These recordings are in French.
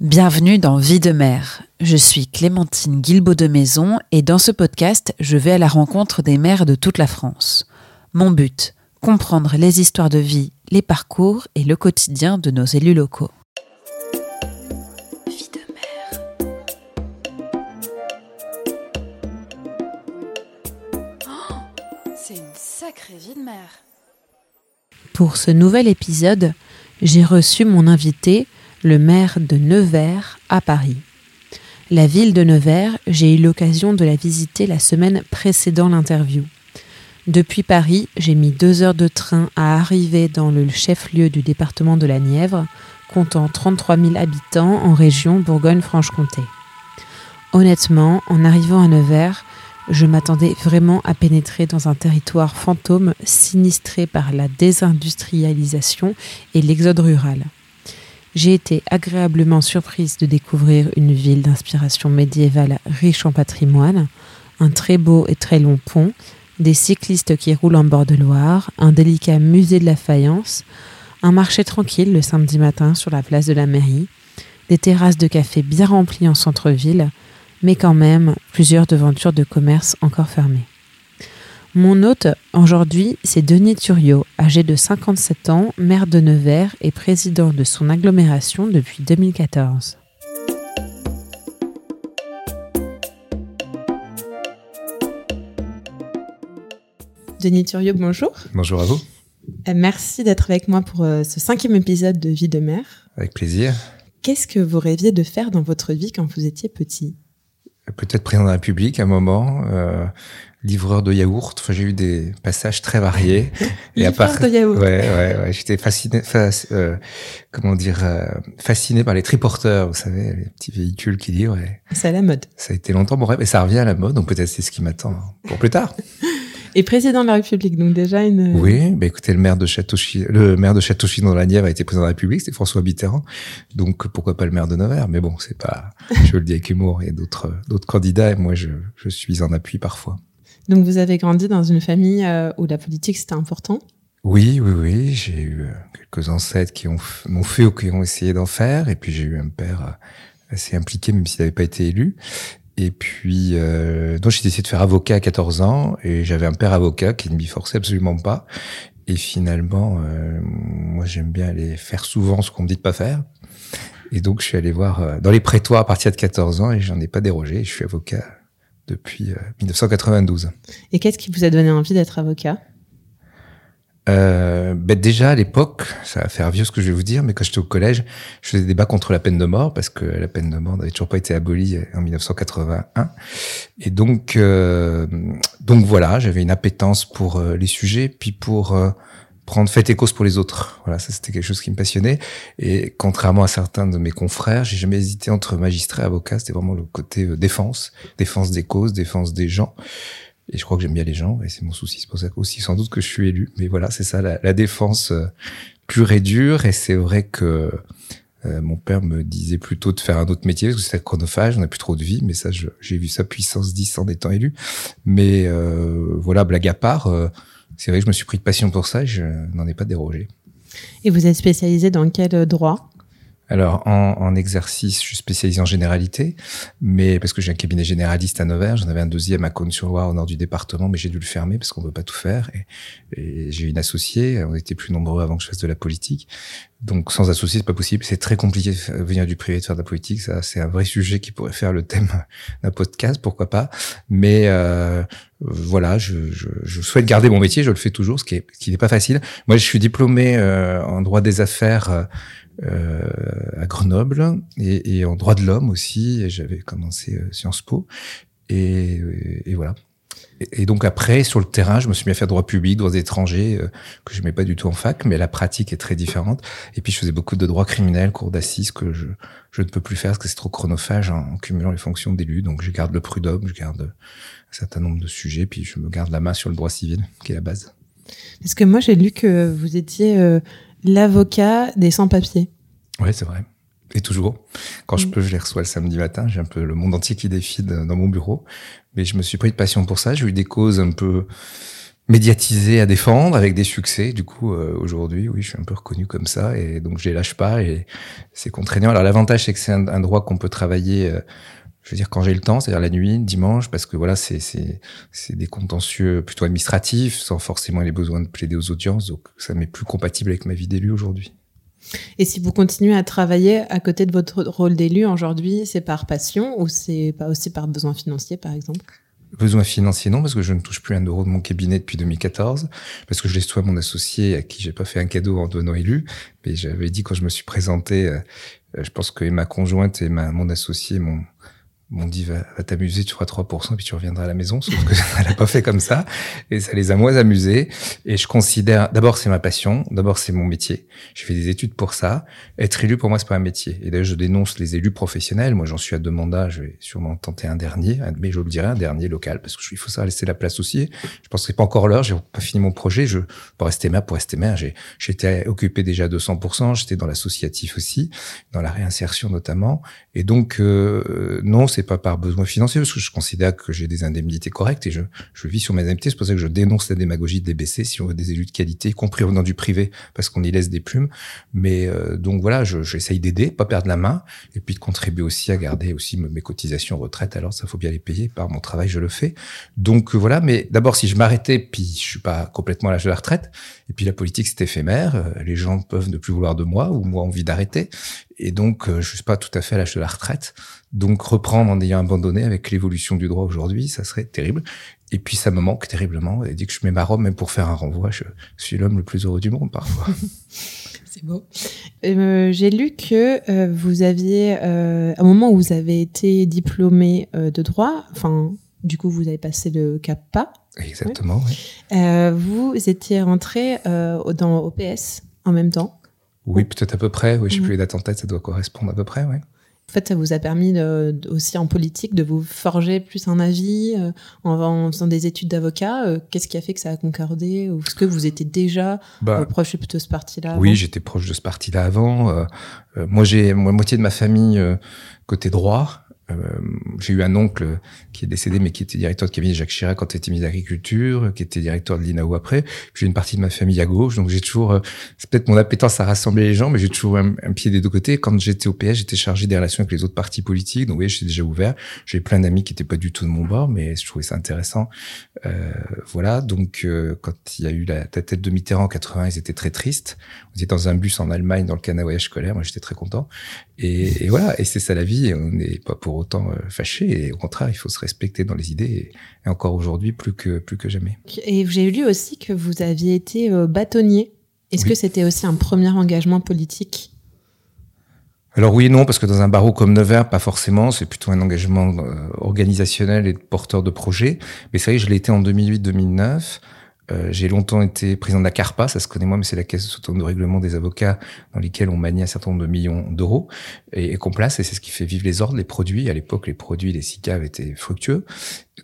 Bienvenue dans Vie de mère. Je suis Clémentine Guilbeault de Maison et dans ce podcast, je vais à la rencontre des mères de toute la France. Mon but, comprendre les histoires de vie, les parcours et le quotidien de nos élus locaux. Vie de mère. Oh, c'est une sacrée vie de mère. Pour ce nouvel épisode, j'ai reçu mon invité le maire de Nevers à Paris. La ville de Nevers, j'ai eu l'occasion de la visiter la semaine précédant l'interview. Depuis Paris, j'ai mis deux heures de train à arriver dans le chef-lieu du département de la Nièvre, comptant 33 000 habitants en région Bourgogne-Franche-Comté. Honnêtement, en arrivant à Nevers, je m'attendais vraiment à pénétrer dans un territoire fantôme sinistré par la désindustrialisation et l'exode rural j'ai été agréablement surprise de découvrir une ville d'inspiration médiévale riche en patrimoine, un très beau et très long pont, des cyclistes qui roulent en bord de Loire, un délicat musée de la faïence, un marché tranquille le samedi matin sur la place de la mairie, des terrasses de café bien remplies en centre-ville, mais quand même plusieurs devantures de commerce encore fermées. Mon hôte aujourd'hui, c'est Denis Thuriot, âgé de 57 ans, maire de Nevers et président de son agglomération depuis 2014. Denis Thuriot, bonjour. Bonjour à vous. Euh, merci d'être avec moi pour euh, ce cinquième épisode de Vie de mère. Avec plaisir. Qu'est-ce que vous rêviez de faire dans votre vie quand vous étiez petit? Peut-être président de la République à un moment. Euh, livreur de yaourt. Enfin, j'ai eu des passages très variés. et à part, de yaourt. Ouais, ouais, ouais. J'étais fasciné, euh, comment dire, euh, fasciné par les triporteurs, vous savez, les petits véhicules qui livrent. C'est à la mode. Ça a été longtemps mon rêve et ça revient à la mode, donc peut-être c'est ce qui m'attend pour plus tard. Et président de la République, donc déjà une. Oui, bah écoutez, le maire de Château-Chinon, le maire de Château-Chinon dans la Nièvre a été président de la République, c'était François Mitterrand. Donc pourquoi pas le maire de Nevers Mais bon, c'est pas, je le dis avec humour. Il y a d'autres d'autres candidats et moi je je suis en appui parfois. Donc vous avez grandi dans une famille euh, où la politique c'était important? Oui, oui, oui. J'ai eu euh, quelques ancêtres qui ont m'ont fait ou qui ont essayé d'en faire, et puis j'ai eu un père euh, assez impliqué même s'il n'avait pas été élu. Et puis, euh, donc j'ai décidé de faire avocat à 14 ans, et j'avais un père avocat qui ne m'y forçait absolument pas. Et finalement, moi j'aime bien aller faire souvent ce qu'on me dit de pas faire. Et donc je suis allé voir dans les prétoires à partir de 14 ans, et j'en ai pas dérogé. Je suis avocat depuis 1992. Euh, Et qu'est-ce qui vous a donné envie d'être avocat? Euh, ben déjà à l'époque, ça va faire vieux ce que je vais vous dire, mais quand j'étais au collège, je faisais des débats contre la peine de mort parce que la peine de mort n'avait toujours pas été abolie en 1981. Et donc, euh, donc voilà, j'avais une appétence pour euh, les sujets, puis pour prendre fait et cause pour les autres. Voilà, ça c'était quelque chose qui me passionnait. Et contrairement à certains de mes confrères, j'ai jamais hésité entre magistrat et avocat. C'était vraiment le côté euh, défense, défense des causes, défense des gens. Et je crois que j'aime bien les gens, et c'est mon souci. C'est pour ça aussi sans doute que je suis élu. Mais voilà, c'est ça, la, la, défense euh, pure et dure. Et c'est vrai que euh, mon père me disait plutôt de faire un autre métier, parce que c'était chronophage, on n'a plus trop de vie, mais ça, j'ai vu sa puissance 10 en étant élu. Mais euh, voilà, blague à part, c'est vrai que je me suis pris de passion pour ça je n'en ai pas dérogé. Et vous êtes spécialisé dans quel droit? Alors, en, en, exercice, je suis spécialisé en généralité, mais parce que j'ai un cabinet généraliste à Nevers, j'en avais un deuxième à Cône-sur-Loire, au nord du département, mais j'ai dû le fermer parce qu'on veut pas tout faire. Et, et j'ai une associée, on était plus nombreux avant que je fasse de la politique. Donc, sans associé, c'est pas possible. C'est très compliqué de venir du privé de faire de la politique. Ça, c'est un vrai sujet qui pourrait faire le thème d'un podcast, pourquoi pas. Mais euh, voilà, je, je, je, souhaite garder mon métier. Je le fais toujours, ce qui n'est pas facile. Moi, je suis diplômé euh, en droit des affaires. Euh, euh, à Grenoble et, et, en droit de l'homme aussi. J'avais commencé euh, Sciences Po et, et voilà. Et, donc après, sur le terrain, je me suis mis à faire droit public, droit étrangers, euh, que je mets pas du tout en fac, mais la pratique est très différente. Et puis je faisais beaucoup de droit criminel, cours d'assises, que je, je ne peux plus faire parce que c'est trop chronophage en, cumulant les fonctions d'élu. Donc je garde le prud'homme, je garde un certain nombre de sujets, puis je me garde la main sur le droit civil, qui est la base. Parce que moi, j'ai lu que vous étiez euh, l'avocat des sans-papiers. Oui, c'est vrai. Et toujours. Quand je mm. peux, je les reçois le samedi matin. J'ai un peu le monde entier qui défile dans mon bureau. Mais je me suis pris de passion pour ça. J'ai eu des causes un peu médiatisé à défendre avec des succès. Du coup, euh, aujourd'hui, oui, je suis un peu reconnu comme ça et donc je les lâche pas et c'est contraignant. Alors l'avantage, c'est que c'est un, droit qu'on peut travailler. Euh, je veux dire quand j'ai le temps, c'est-à-dire la nuit, dimanche, parce que voilà, c'est c'est c'est des contentieux plutôt administratifs, sans forcément les besoins de plaider aux audiences. Donc ça m'est plus compatible avec ma vie d'élu aujourd'hui. Et si vous continuez à travailler à côté de votre rôle d'élu aujourd'hui, c'est par passion ou c'est pas aussi par besoin financier, par exemple? Besoin financier, non, parce que je ne touche plus un euro de mon cabinet depuis 2014, parce que je laisse toi mon associé à qui j'ai pas fait un cadeau en devenant élu, mais j'avais dit quand je me suis présenté, euh, je pense que ma conjointe et ma, mon associé m'ont m'ont dit va, t'amuser, tu feras 3% puis tu reviendras à la maison, sauf que ça l'a pas fait comme ça. Et ça les a moins amusés. Et je considère d'abord c'est ma passion, d'abord c'est mon métier. J'ai fait des études pour ça. Être élu pour moi c'est pas un métier. Et d'ailleurs je dénonce les élus professionnels. Moi j'en suis à deux mandats, je vais sûrement tenter un dernier, mais je le dirai un dernier local parce que il faut ça laisser la place aussi. Je pense que c'est pas encore l'heure, j'ai pas fini mon projet, je pour rester maire pour rester maire, j'ai j'étais occupé déjà à 200%, j'étais dans l'associatif aussi, dans la réinsertion notamment. Et donc euh, non, c'est pas par besoin financier, parce que je considère que j'ai des indemnités correctes et je, je vis sur mes indemnités. C'est pour ça que je dénonce la démagogie de DBC si on veut des élus de qualité, y compris venant du privé, parce qu'on y laisse des plumes. Mais euh, donc voilà, j'essaye d'aider, pas perdre la main, et puis de contribuer aussi à garder aussi mes cotisations retraite. Alors ça faut bien les payer. Par mon travail, je le fais. Donc euh, voilà. Mais d'abord, si je m'arrêtais, puis je suis pas complètement à l'âge de la retraite, et puis la politique c'est éphémère. Euh, les gens peuvent ne plus vouloir de moi ou moi envie d'arrêter. Et donc je suis pas tout à fait à l'âge de la retraite. Donc reprendre en ayant abandonné avec l'évolution du droit aujourd'hui, ça serait terrible. Et puis ça me manque terriblement. Et dès que je mets ma robe, même pour faire un renvoi, je suis l'homme le plus heureux du monde parfois. C'est beau. Euh, J'ai lu que euh, vous aviez, euh, à un moment où vous avez été diplômé euh, de droit, enfin, du coup, vous avez passé le CAPA. Exactement. Oui. Euh, vous étiez rentré dans OPS en même temps. Oui, peut-être à peu près. Oui, je sais plus les dates en tête, ça doit correspondre à peu près, oui. En fait, ça vous a permis de, aussi en politique de vous forger plus un avis euh, en, faisant des études d'avocat. Euh, qu'est-ce qui a fait que ça a concordé Ou est-ce que vous étiez déjà bah, euh, proche de ce parti-là Oui, j'étais proche de ce parti-là avant. moi, j'ai moi, moitié de ma famille côté droit. Euh, j'ai eu un oncle qui est décédé, mais qui était directeur de cabinet Jacques Chirac quand il était ministre de l'Agriculture, qui était directeur de l'INAO après. J'ai une partie de ma famille à gauche, donc j'ai toujours, euh, c'est peut-être mon appétence à rassembler les gens, mais j'ai toujours un, pied des deux côtés. Quand j'étais au PS, j'étais chargé des relations avec les autres partis politiques, donc oui, j'étais déjà ouvert. J'ai plein d'amis qui étaient pas du tout de mon bord, mais je trouvais ça intéressant. Euh, voilà, donc euh, quand il y a eu la, tête de Mitterrand en 80, ils étaient très tristes. On était dans un bus en Allemagne, dans le canal voyage scolaire. Moi, j'étais très content. Et voilà, et c'est ça la vie. On n'est pas pour autant euh, fâché. Et au contraire, il faut se respecter dans les idées. Et, encore aujourd'hui, plus que plus que jamais. Et j'ai lu aussi que vous aviez été bâtonnier. Est-ce que c'était aussi un premier engagement politique? Alors oui et non, parce que dans un barreau comme Nevers, pas forcément, c'est plutôt un engagement euh, organisationnel et porteur de projet. Mais c'est vrai que je l'ai été en 2008-2009. Euh, j'ai longtemps été président de la CARPA, ça se connaît moi, mais c'est la caisse de règlement des avocats dans lesquels on manie un certain nombre de millions d'euros et, et qu'on place, et c'est ce qui fait vivre les ordres, les produits. À l'époque, les produits, les SICAV étaient fructueux.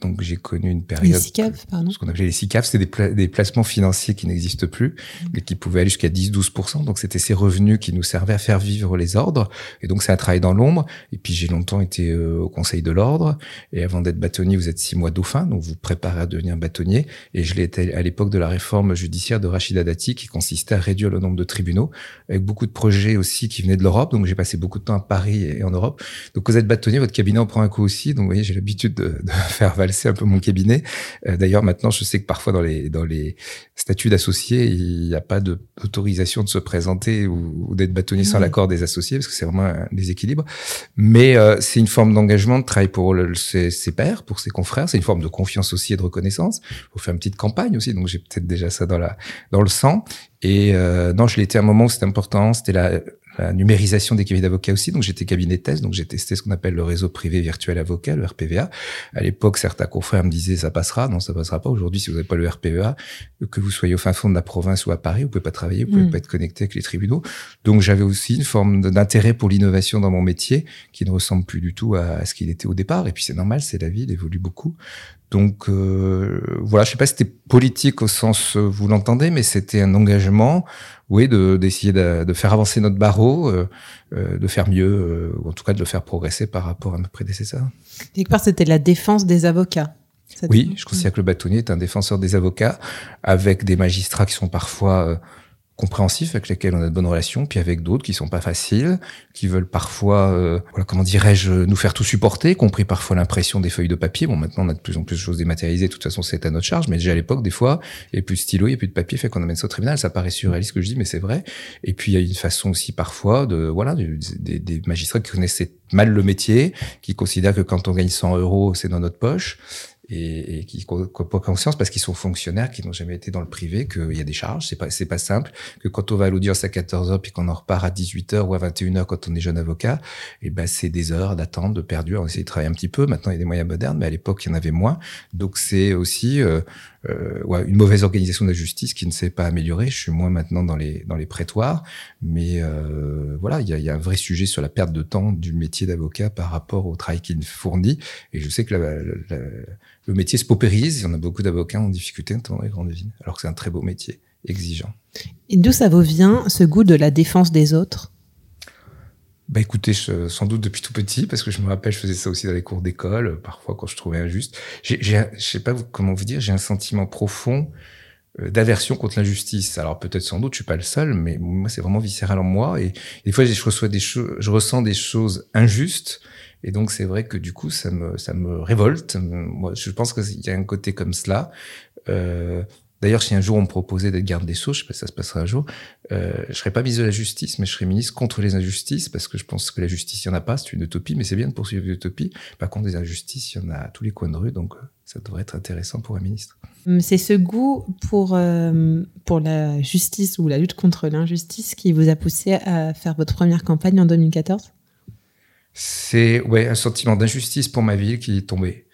Donc j'ai connu une période. Les SICAV, pardon. Ce qu'on appelait les SICAV, c'était des, des, placements financiers qui n'existent plus, mmh. mais qui pouvaient aller jusqu'à 10-12%. Donc c'était ces revenus qui nous servaient à faire vivre les ordres. Et donc c'est un travail dans l'ombre. Et puis j'ai longtemps été euh, au Conseil de l'ordre. Et avant d'être bâtonnier, vous êtes six mois dauphin, donc vous préparez à devenir bâtonnier. Et je l'ai été à l'époque de la réforme judiciaire de Rachida Dati, qui consistait à réduire le nombre de tribunaux, avec beaucoup de projets aussi qui venaient de l'Europe. Donc j'ai passé beaucoup de temps à Paris et en Europe. Donc vous êtes bâtonnier, votre cabinet en prend un coup aussi. Donc vous voyez, j'ai l'habitude de, de faire valser un peu mon cabinet. Euh, d'ailleurs, maintenant, je sais que parfois dans les dans les statuts d'associés, il n'y a pas d'autorisation de se présenter ou, d'être bâtonnier sans l'accord des associés, parce que c'est vraiment un déséquilibre. Mais euh, c'est une forme d'engagement, de travail pour le, ses, ses, pairs, pour ses confrères. C'est une forme de confiance aussi et de reconnaissance. Il faut faire une petite campagne aussi, donc j'ai peut-être déjà ça dans la dans le sang. Et euh, non, je l'ai été à un moment où c'était important. C'était la, la numérisation des cabinets d'avocats aussi. Donc j'étais cabinet de thèse, donc j'ai testé ce qu'on appelle le réseau privé virtuel avocat, le RPVA. À l'époque, certains confrères me disaient ça passera, non ça passera pas. Aujourd'hui, si vous n'avez pas le RPVA, que vous soyez au fin fond de la province ou à Paris, vous pouvez pas travailler, vous pouvez mm. pas être connecté avec les tribunaux. Donc j'avais aussi une forme d'intérêt pour l'innovation dans mon métier qui ne ressemble plus du tout à, ce qu'il était au départ. Et puis c'est normal, c'est la vie, il évolue beaucoup. Donc euh, voilà, je sais pas si c'était politique au sens euh, vous l'entendez, mais c'était un engagement, oui, de d'essayer de, de, faire avancer notre barreau, euh, euh de faire mieux, euh, ou en tout cas de le faire progresser par rapport à nos prédécesseurs. Quelque part, c'était la défense des avocats. Oui, je considère que le bâtonnier est un défenseur des avocats, avec des magistrats qui sont parfois euh, compréhensifs, avec lesquels on a de bonnes relations, puis avec d'autres qui sont pas faciles, qui veulent parfois, euh, voilà, comment dirais-je, nous faire tout supporter, compris parfois l'impression des feuilles de papier. Bon, maintenant on a de plus en plus de choses dématérialisées, de toute façon c'est à notre charge, mais déjà à l'époque, des fois, il n'y avait plus de stylo, il n'y a plus de papier, fait qu'on amène ça au tribunal. Ça paraît surréaliste ce que je dis, mais c'est vrai. Et puis il y a une façon aussi parfois de, voilà, des magistrats qui connaissaient mal le métier, qui considèrent que quand on gagne 100 euros, c'est dans notre poche et, et qui n'ont pas conscience parce qu'ils sont fonctionnaires, qui n'ont jamais été dans le privé, qu'il y a des charges, c'est pas c'est pas simple, que quand on va à l'audience à 14 h puis qu'on en repart à 18 h ou à 21 h quand on est jeune avocat, et eh ben c'est des heures d'attente, de perdu. On essaie de travailler un petit peu. Maintenant il y a des moyens modernes, mais à l'époque il y en avait moins. Donc c'est aussi euh, euh, ouais, une mauvaise organisation de la justice qui ne s'est pas améliorée. Je suis moins maintenant dans les dans les prétoires, mais euh, voilà, il y a, y a, un vrai sujet sur la perte de temps du métier d'avocat par rapport au travail qu'il fournit. Et je sais que la, la, le métier se paupérise. Il y en a beaucoup d'avocats en difficulté dans les grandes villes, alors que c'est un très beau métier, exigeant. Et d'où ça vous vient ce goût de la défense des autres? Bah écoutez, je, sans doute depuis tout petit, parce que je me rappelle, je faisais ça aussi dans les cours d'école, parfois quand je trouvais injuste. J'ai, je sais pas comment vous dire, j'ai un sentiment profond d'aversion contre l'injustice. Alors peut-être sans doute, je suis pas le seul, mais moi c'est vraiment viscéral en moi. Et, des fois, je reçois des choses, je ressens des choses injustes et donc c'est vrai que du coup ça me ça me révolte. Moi, je pense qu'il y a un côté comme cela. Euh, D'ailleurs, si un jour on me proposait d'être garde des Sceaux, je sais pas si ça se passera un jour, euh, je serais pas ministre de la Justice, mais je serais ministre contre les injustices, parce que je pense que la justice, il y en a pas, c'est une utopie, mais c'est bien de poursuivre l'utopie. Par contre, des injustices, il y en a à tous les coins de rue, donc euh, ça devrait être intéressant pour un ministre. Hum, c'est ce goût pour, euh, pour la justice ou la lutte contre l'injustice qui vous a poussé à faire votre première campagne en 2014 c'est ouais un sentiment d'injustice pour ma ville qui est tombé.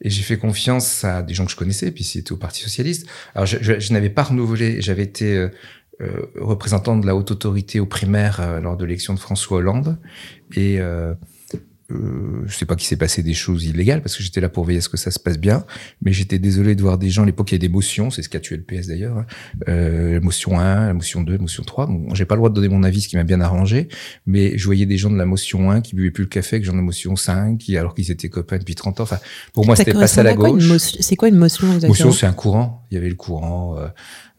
Et j'ai fait confiance à des gens que je connaissais, puis c'était au Parti socialiste. Alors je, je, n'avais pas renouvelé, j'avais été euh, euh, représentant de la haute autorité aux primaires euh, lors de l'élection de François Hollande, et euh, je sais pas qu'il s'est passé des choses illégales parce que j'étais là pour veiller à ce que ça se passe bien, mais j'étais désolé de voir des gens à l'époque il y a des motions, c'est ce qui a tué le PS d'ailleurs, hein. euh, la motion 1, la motion 2, la motion 3. Bon, j'ai pas le droit de donner mon avis, ce qui m'a bien arrangé, mais je voyais des gens de la motion 1 qui buvaient plus le café que gens de la motion 5, qui alors qu'ils étaient copains depuis 30 ans. Enfin, pour moi, c'était pas ça la gauche. C'est quoi une motion exactement Motion, c'est un courant. Il y avait le courant euh,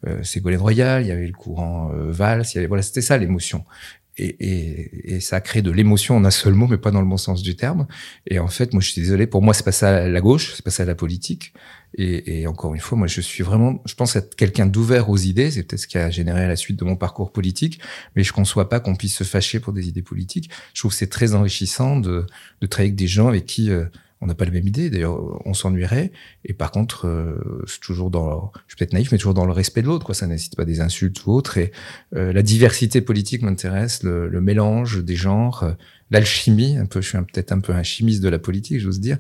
euh, Ségolène Royal, il y avait le courant euh, Valls, il y avait, voilà, c'était ça l'émotion et, et, et, ça crée de l'émotion en un seul mot, mais pas dans le bon sens du terme. Et en fait, moi, je suis désolé. Pour moi, c'est pas ça la gauche, c'est pas ça la politique. Et, et, encore une fois, moi, je suis vraiment, je pense être quelqu'un d'ouvert aux idées. C'est peut-être ce qui a généré la suite de mon parcours politique. Mais je conçois pas qu'on puisse se fâcher pour des idées politiques. Je trouve que c'est très enrichissant de, de travailler avec des gens avec qui euh, on n'a pas la même idée. D'ailleurs, on s'ennuierait. Et par contre, euh, c'est toujours dans, je suis peut-être naïf, mais toujours dans le respect de l'autre. Quoi, ça nécessite pas des insultes ou autre. Et euh, la diversité politique m'intéresse, le, le, mélange des genres, l'alchimie, un peu, je suis peut-être un peu un chimiste de la politique, j'ose dire.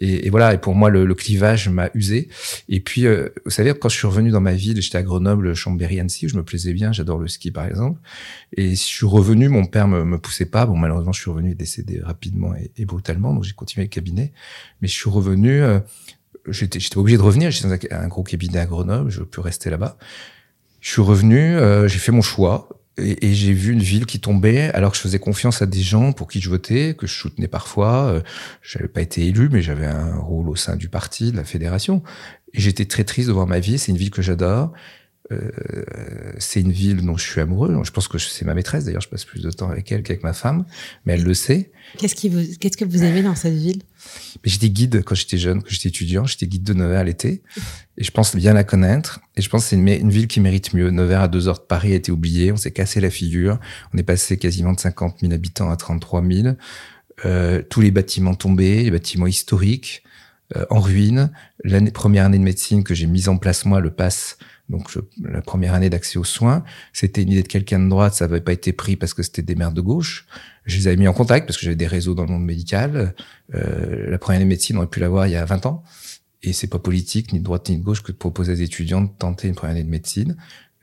Et, et, voilà, et pour moi, le, le clivage m'a usé. Et puis, euh, vous savez, quand je suis revenu dans ma ville, j'étais à Grenoble, Chambéry, Annecy, où je me plaisais bien, j'adore le ski par exemple. Et je suis revenu, mon père me, me poussait pas. Bon, malheureusement, je suis revenu décédé rapidement et, et brutalement, donc j'ai continué le cabinet. Mais je suis revenu, euh, j'étais obligé de revenir, j'étais dans un, un, gros cabinet à Grenoble, je peux rester là-bas. Je suis revenu, euh, j'ai fait mon choix et, et j'ai vu une ville qui tombait alors que je faisais confiance à des gens pour qui je votais, que je soutenais parfois. Euh, j'avais pas été élu, mais j'avais un rôle au sein du parti, de la fédération. Et j'étais très triste de voir ma vie. C'est une ville que j'adore. Euh, c'est une ville dont je suis amoureux. Je pense que c'est ma maîtresse. D'ailleurs, je passe plus de temps avec elle qu'avec ma femme, mais elle le sait. Qu'est-ce qui vous, qu'est-ce que vous aimez dans cette ville? J'étais guide quand j'étais jeune, quand j'étais étudiant. J'étais guide de Nevers à l'été, et je pense bien la connaître. Et je pense que c'est une, une, ville qui mérite mieux. Nevers à deux heures de Paris a été oublié. On s'est cassé la figure. On est passé quasiment de 50 000 habitants à 33 000. Euh, tous les bâtiments tombés, les bâtiments historiques euh, en ruine. L'année première année de médecine que j'ai mise en place moi, le pass donc je, la première année d'accès aux soins, c'était une idée de quelqu'un de droite, ça n'avait pas été pris parce que c'était des maires de gauche. Je les avais mis en contact parce que j'avais des réseaux dans le monde médical. Euh, la première année de médecine, on aurait pu l'avoir il y a 20 ans. Et c'est pas politique, ni de droite ni de gauche, que de proposer à des étudiants de tenter une première année de médecine.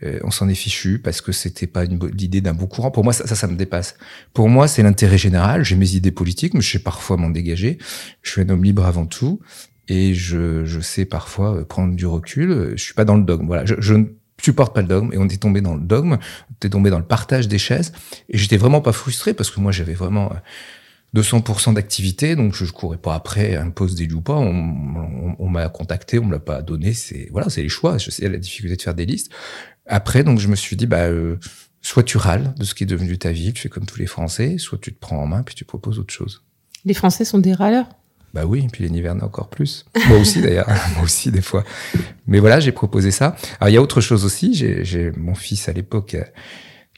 Euh, on s'en est fichu parce que c'était pas l'idée d'un beau courant. Pour moi, ça, ça, ça me dépasse. Pour moi, c'est l'intérêt général. J'ai mes idées politiques, mais je sais parfois m'en dégager. Je suis un homme libre avant tout et je, je sais parfois euh, prendre du recul. Je suis pas dans le dogme. Voilà, je, je ne supporte pas le dogme et on est tombé dans le dogme, on est tombé dans le partage des chaises et j'étais vraiment pas frustré parce que moi j'avais vraiment euh, 200% d'activité, donc je, courais pas après un poste d'élu ou pas. On, m'a contacté, on me l'a pas donné. C'est voilà, c'est les choix. Je sais la difficulté de faire des listes. Après, donc je me suis dit, bah, euh, soit tu râles de ce qui est devenu ta vie, tu fais comme tous les Français, soit tu te prends en main puis tu proposes autre chose. Les Français sont des râleurs. Bah oui, puis les Nivernais encore plus. Moi aussi d'ailleurs, moi aussi des fois. Mais voilà, j'ai proposé ça. Alors il y a autre chose aussi. J'ai mon fils à l'époque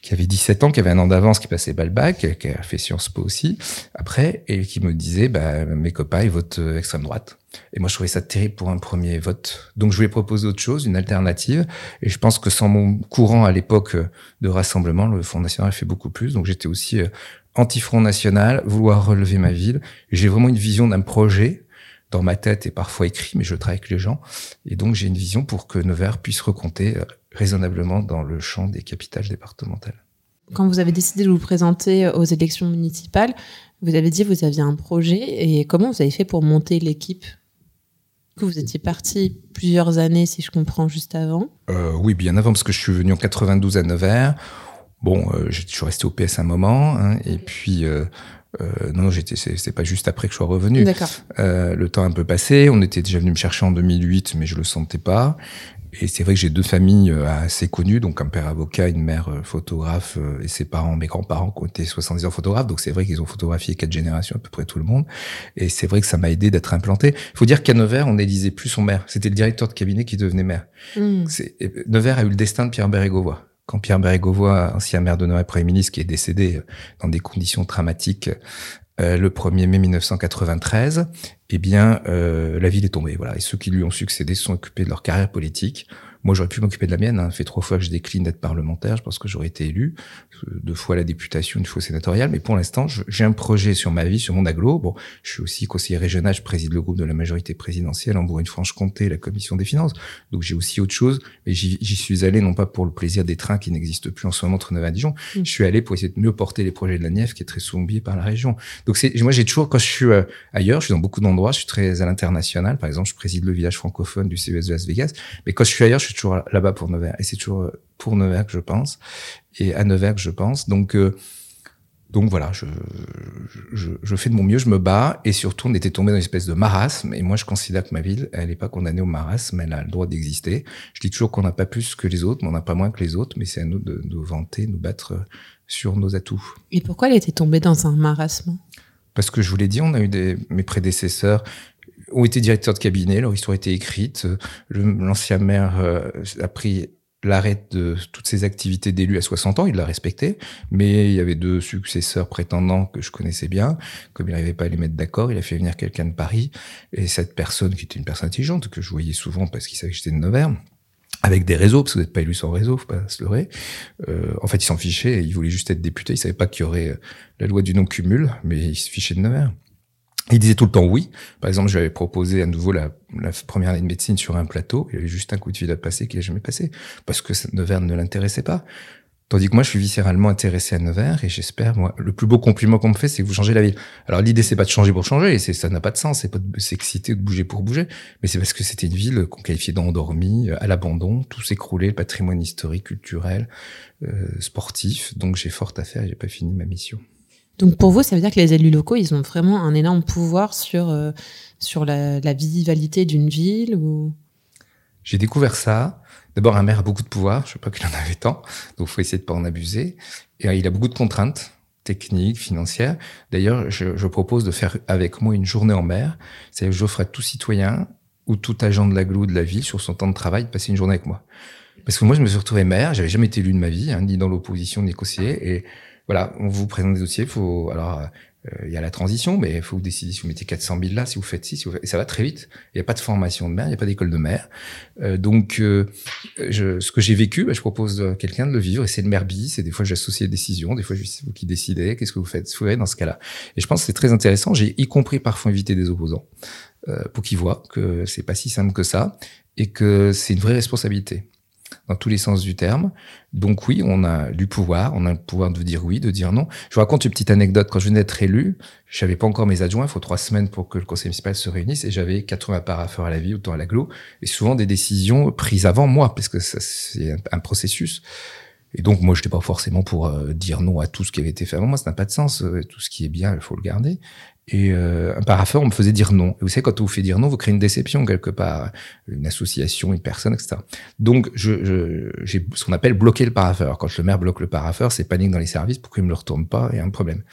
qui avait 17 ans, qui avait un an d'avance, qui passait Balbac, qui a fait Sciences Po aussi, après, et qui me disait, bah, mes copains, ils votent euh, extrême droite. Et moi, je trouvais ça terrible pour un premier vote. Donc, je lui ai proposé autre chose, une alternative. Et je pense que sans mon courant à l'époque euh, de rassemblement, le Front National fait beaucoup plus. Donc, j'étais aussi euh, anti-Front National, vouloir relever ma ville. J'ai vraiment une vision d'un projet dans ma tête et parfois écrit, mais je travaille avec les gens. Et donc, j'ai une vision pour que Nevers puisse recompter raisonnablement dans le champ des capitales départementales. Quand vous avez décidé de vous présenter aux élections municipales, vous avez dit que vous aviez un projet et comment vous avez fait pour monter l'équipe? Que vous étiez parti plusieurs années, si je comprends, juste avant? Euh, oui, bien avant, parce que je suis venu en 92 à Nevers. Bon, euh, je suis resté au PS un moment, hein, et puis euh, euh, non, j'étais, c'est pas juste après que je sois revenu. D'accord. Euh, le temps a un peu passé. On était déjà venu me chercher en 2008, mais je le sentais pas. Et c'est vrai que j'ai deux familles euh, assez connues, donc un père avocat, une mère euh, photographe, et ses parents, mes grands-parents qui ont été 70 ans photographes, donc c'est vrai qu'ils ont photographié quatre générations à peu près tout le monde. Et c'est vrai que ça m'a aidé d'être implanté. Il faut dire qu'à Nevers, on n'élisait plus son maire. C'était le directeur de cabinet qui devenait maire. Mm. Nevers a eu le destin de Pierre Bérégovoy quand Pierre Bérégovoy, ancien maire de Nevers, Premier ministre, qui est décédé dans des conditions dramatiques euh, le 1er mai 1993, eh bien, euh, la ville est tombée. Voilà. Et ceux qui lui ont succédé sont occupés de leur carrière politique. Moi, j'aurais pu m'occuper de la mienne. Hein. Ça fait trois fois que je décline d'être parlementaire. Je pense que j'aurais été élu. Deux fois à la députation, une fois sénatoriale. Mais pour l'instant, j'ai un projet sur ma vie, sur mon aglo. Bon, je suis aussi conseiller régional. Je préside le groupe de la majorité présidentielle en Bourgogne-Franche-Comté, la commission des finances. Donc, j'ai aussi autre chose. Mais j'y suis allé non pas pour le plaisir des trains qui n'existent plus en ce moment entre Nevers et Dijon. Mmh. Je suis allé pour essayer de mieux porter les projets de la Nièvre, qui est très souvent par la région. Donc, moi, j'ai toujours, quand je suis euh, ailleurs, je suis dans beaucoup d'endroits, je suis très à l'international. Par exemple, je préside le village francophone du CES de Las Vegas. Mais quand je suis ailleurs, je suis toujours là-bas pour Nevers. Et c'est toujours pour Nevers que je pense. Et à Nevers que je pense. Donc, euh, donc voilà, je, je, je, fais de mon mieux, je me bats. Et surtout, on était tombé dans une espèce de marasme. Et moi, je considère que ma ville, elle n'est pas condamnée au marasme, elle a le droit d'exister. Je dis toujours qu'on n'a pas plus que les autres, mais on n'a pas moins que les autres. Mais c'est à nous de nous vanter, nous battre sur nos atouts. Et pourquoi elle était tombée dans un marasme? Parce que je vous l'ai dit, on a eu des, mes prédécesseurs ont été directeurs de cabinet, leur histoire a été écrite. L'ancien maire euh, a pris l'arrêt de toutes ses activités d'élu à 60 ans, il l'a respecté, mais il y avait deux successeurs prétendants que je connaissais bien. Comme il n'arrivait pas à les mettre d'accord, il a fait venir quelqu'un de Paris, et cette personne, qui était une personne intelligente, que je voyais souvent parce qu'il savait que j'étais de Nevers, avec des réseaux, parce que vous n'êtes pas élu sans réseau, faut pas se leurrer. Euh, en fait, il s'en fichait, il voulait juste être député, il savait pas qu'il y aurait la loi du non-cumul, mais il se fichait de Nevers. Il disait tout le temps oui. Par exemple, j'avais proposé à nouveau la, première année de médecine sur un plateau. Il avait juste un coup de fil à passer qui n'a jamais passé parce que Nevers ne l'intéressait pas. Tandis que moi, je suis viscéralement intéressé à Nevers et j'espère, moi, le plus beau compliment qu'on me fait, c'est que vous changez la ville. Alors l'idée, c'est pas de changer pour changer, ça n'a pas de sens, c'est pas de s'exciter de bouger pour bouger, mais c'est parce que c'était une ville qu'on qualifiait d'endormie, à l'abandon, tout s'écroulait, le patrimoine historique, culturel, euh, sportif. Donc j'ai fort à faire j'ai pas fini ma mission. Donc pour vous, ça veut dire que les élus locaux, ils ont vraiment un énorme pouvoir sur, euh, sur la, la vivalité d'une ville ou... J'ai découvert ça. D'abord, un maire a beaucoup de pouvoir. Je sais pas qu'il en avait tant, donc faut essayer de pas en abuser. Et euh, il a beaucoup de contraintes techniques, financières. D'ailleurs, je, je, propose de faire avec moi une journée en maire. C'est-à-dire que j'offre à tout citoyen ou tout agent de l'agglo de la ville sur son temps de travail de passer une journée avec moi. Parce que moi, je me suis retrouvé maire. J'avais jamais été élu de ma vie, hein, ni dans l'opposition, ni conseiller. Et voilà, on vous présente des dossiers. Faut alors euh, il y a la transition, mais il faut vous décider si vous mettez 400 000 là, si vous faites ci, si vous faites... et ça va très vite. Il n'y a pas de formation de maire, il n'y a pas d'école de maire. Euh, donc, euh, je, ce que j'ai vécu, bah, je propose à quelqu'un de le vivre, et c'est le maire et des fois j'associe les décisions, des fois c'est vous qui décidez, qu'est-ce que vous faites, vous dans ce cas-là. Et je pense que c'est très intéressant. J'ai y compris parfois invité des opposants euh, pour qu'ils voient que c'est pas si simple que ça, et que c'est une vraie responsabilité dans tous les sens du terme. Donc oui, on a du pouvoir, on a le pouvoir de dire oui, de dire non. Je vous raconte une petite anecdote. Quand je venais d'être élu, je n'avais pas encore mes adjoints, il faut trois semaines pour que le conseil municipal se réunisse, et j'avais 80 parapheurs à la vie, autant à l'aglo, et souvent des décisions prises avant moi, parce que c'est un, processus. Et donc, moi, je n'étais pas forcément pour euh, dire non à tout ce qui avait été fait avant moi. Ça n'a pas de sens. Euh, tout ce qui est bien, il faut le garder. Et euh, parapheur, on me faisait dire non. Et vous savez, quand on vous fait dire non, vous créez une déception quelque part, une association, une personne, etc. Donc, je, j'ai ce qu'on appelle bloquer le parapheur. Quand le maire bloque le parapheur, c'est panique dans les services. Pourquoi il me le retourne pas Il y a un problème.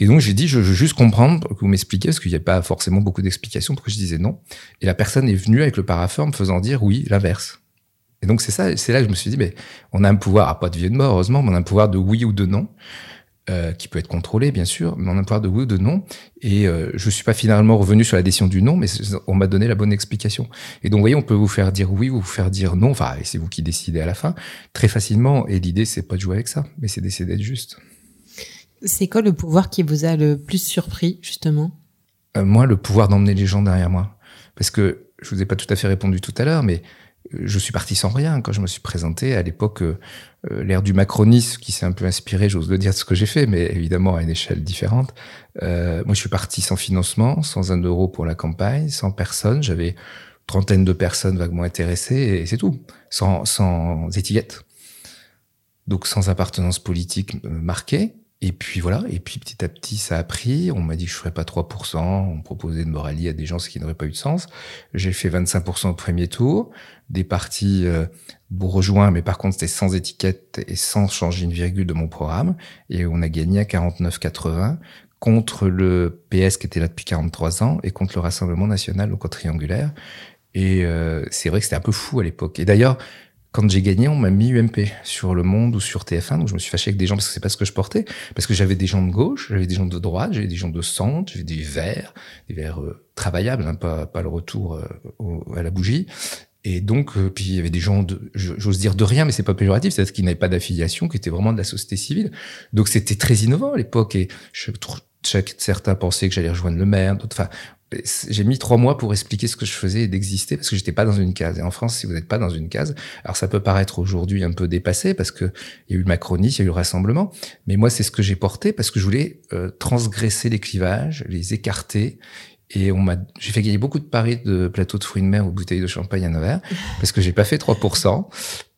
Et donc, j'ai dit, je veux juste comprendre que vous m'expliquez, parce qu'il n'y a pas forcément beaucoup d'explications pourquoi je disais non. Et la personne est venue avec le parapheur me faisant dire oui, l'inverse. Et donc, c'est ça, c'est là que je me suis dit, mais on a un pouvoir, pas de vie de mort, heureusement, mais on a un pouvoir de oui ou de non. Euh, qui peut être contrôlé, bien sûr, mais on a un pouvoir de oui ou de non. Et euh, je suis pas finalement revenu sur la décision du non, mais on m'a donné la bonne explication. Et donc, vous voyez, on peut vous faire dire oui ou vous faire dire non. Enfin, c'est vous qui décidez à la fin, très facilement. Et l'idée, c'est pas de jouer avec ça, mais c'est d'essayer d'être juste. C'est quoi le pouvoir qui vous a le plus surpris, justement? Euh, Moi, le pouvoir d'emmener les gens derrière moi. Parce que je vous ai pas tout à fait répondu tout à l'heure, mais je suis parti sans rien quand je me suis présenté. À l'époque, euh, l'ère du macronisme qui s'est un peu inspiré, j'ose le dire, de ce que j'ai fait, mais évidemment à une échelle différente. Euh, moi, je suis parti sans financement, sans un euro pour la campagne, sans personne. J'avais trentaine de personnes vaguement intéressées et c'est tout, sans, sans étiquette. Donc sans appartenance politique marquée. Et puis voilà, et puis petit à petit ça a pris, on m'a dit que je ferais pas 3%, on proposait de me rallier à des gens ce qui n'aurait pas eu de sens. J'ai fait 25% au premier tour, des partis euh, rejoints, mais par contre c'était sans étiquette et sans changer une virgule de mon programme, et on a gagné à 49,80 contre le PS qui était là depuis 43 ans et contre le Rassemblement National, donc au triangulaire. Et euh, c'est vrai que c'était un peu fou à l'époque. Et d'ailleurs, quand j'ai gagné, on m'a mis UMP sur Le Monde ou sur TF1, donc je me suis fâché avec des gens parce que c'est pas ce que je portais, parce que j'avais des gens de gauche, j'avais des gens de droite, j'avais des gens de centre, j'avais des verts, des verts euh, travaillables, hein, pas, pas le retour euh, à la bougie. Et donc, euh, puis il y avait des gens, de, j'ose dire de rien, mais c'est pas péjoratif, c'est-à-dire qu'ils n'avaient pas d'affiliation, qui étaient vraiment de la société civile. Donc c'était très innovant à l'époque, et je, certains pensaient que j'allais rejoindre le maire, d'autres, enfin, j'ai mis trois mois pour expliquer ce que je faisais et d'exister parce que j'étais pas dans une case. Et en France, si vous n'êtes pas dans une case, alors ça peut paraître aujourd'hui un peu dépassé parce que il y a eu le macronisme, il y a eu le rassemblement, mais moi c'est ce que j'ai porté parce que je voulais euh, transgresser les clivages, les écarter. Et on m'a, j'ai fait gagner beaucoup de paris de plateaux de fruits de mer ou bouteilles de champagne à Nevers parce que j'ai pas fait 3%.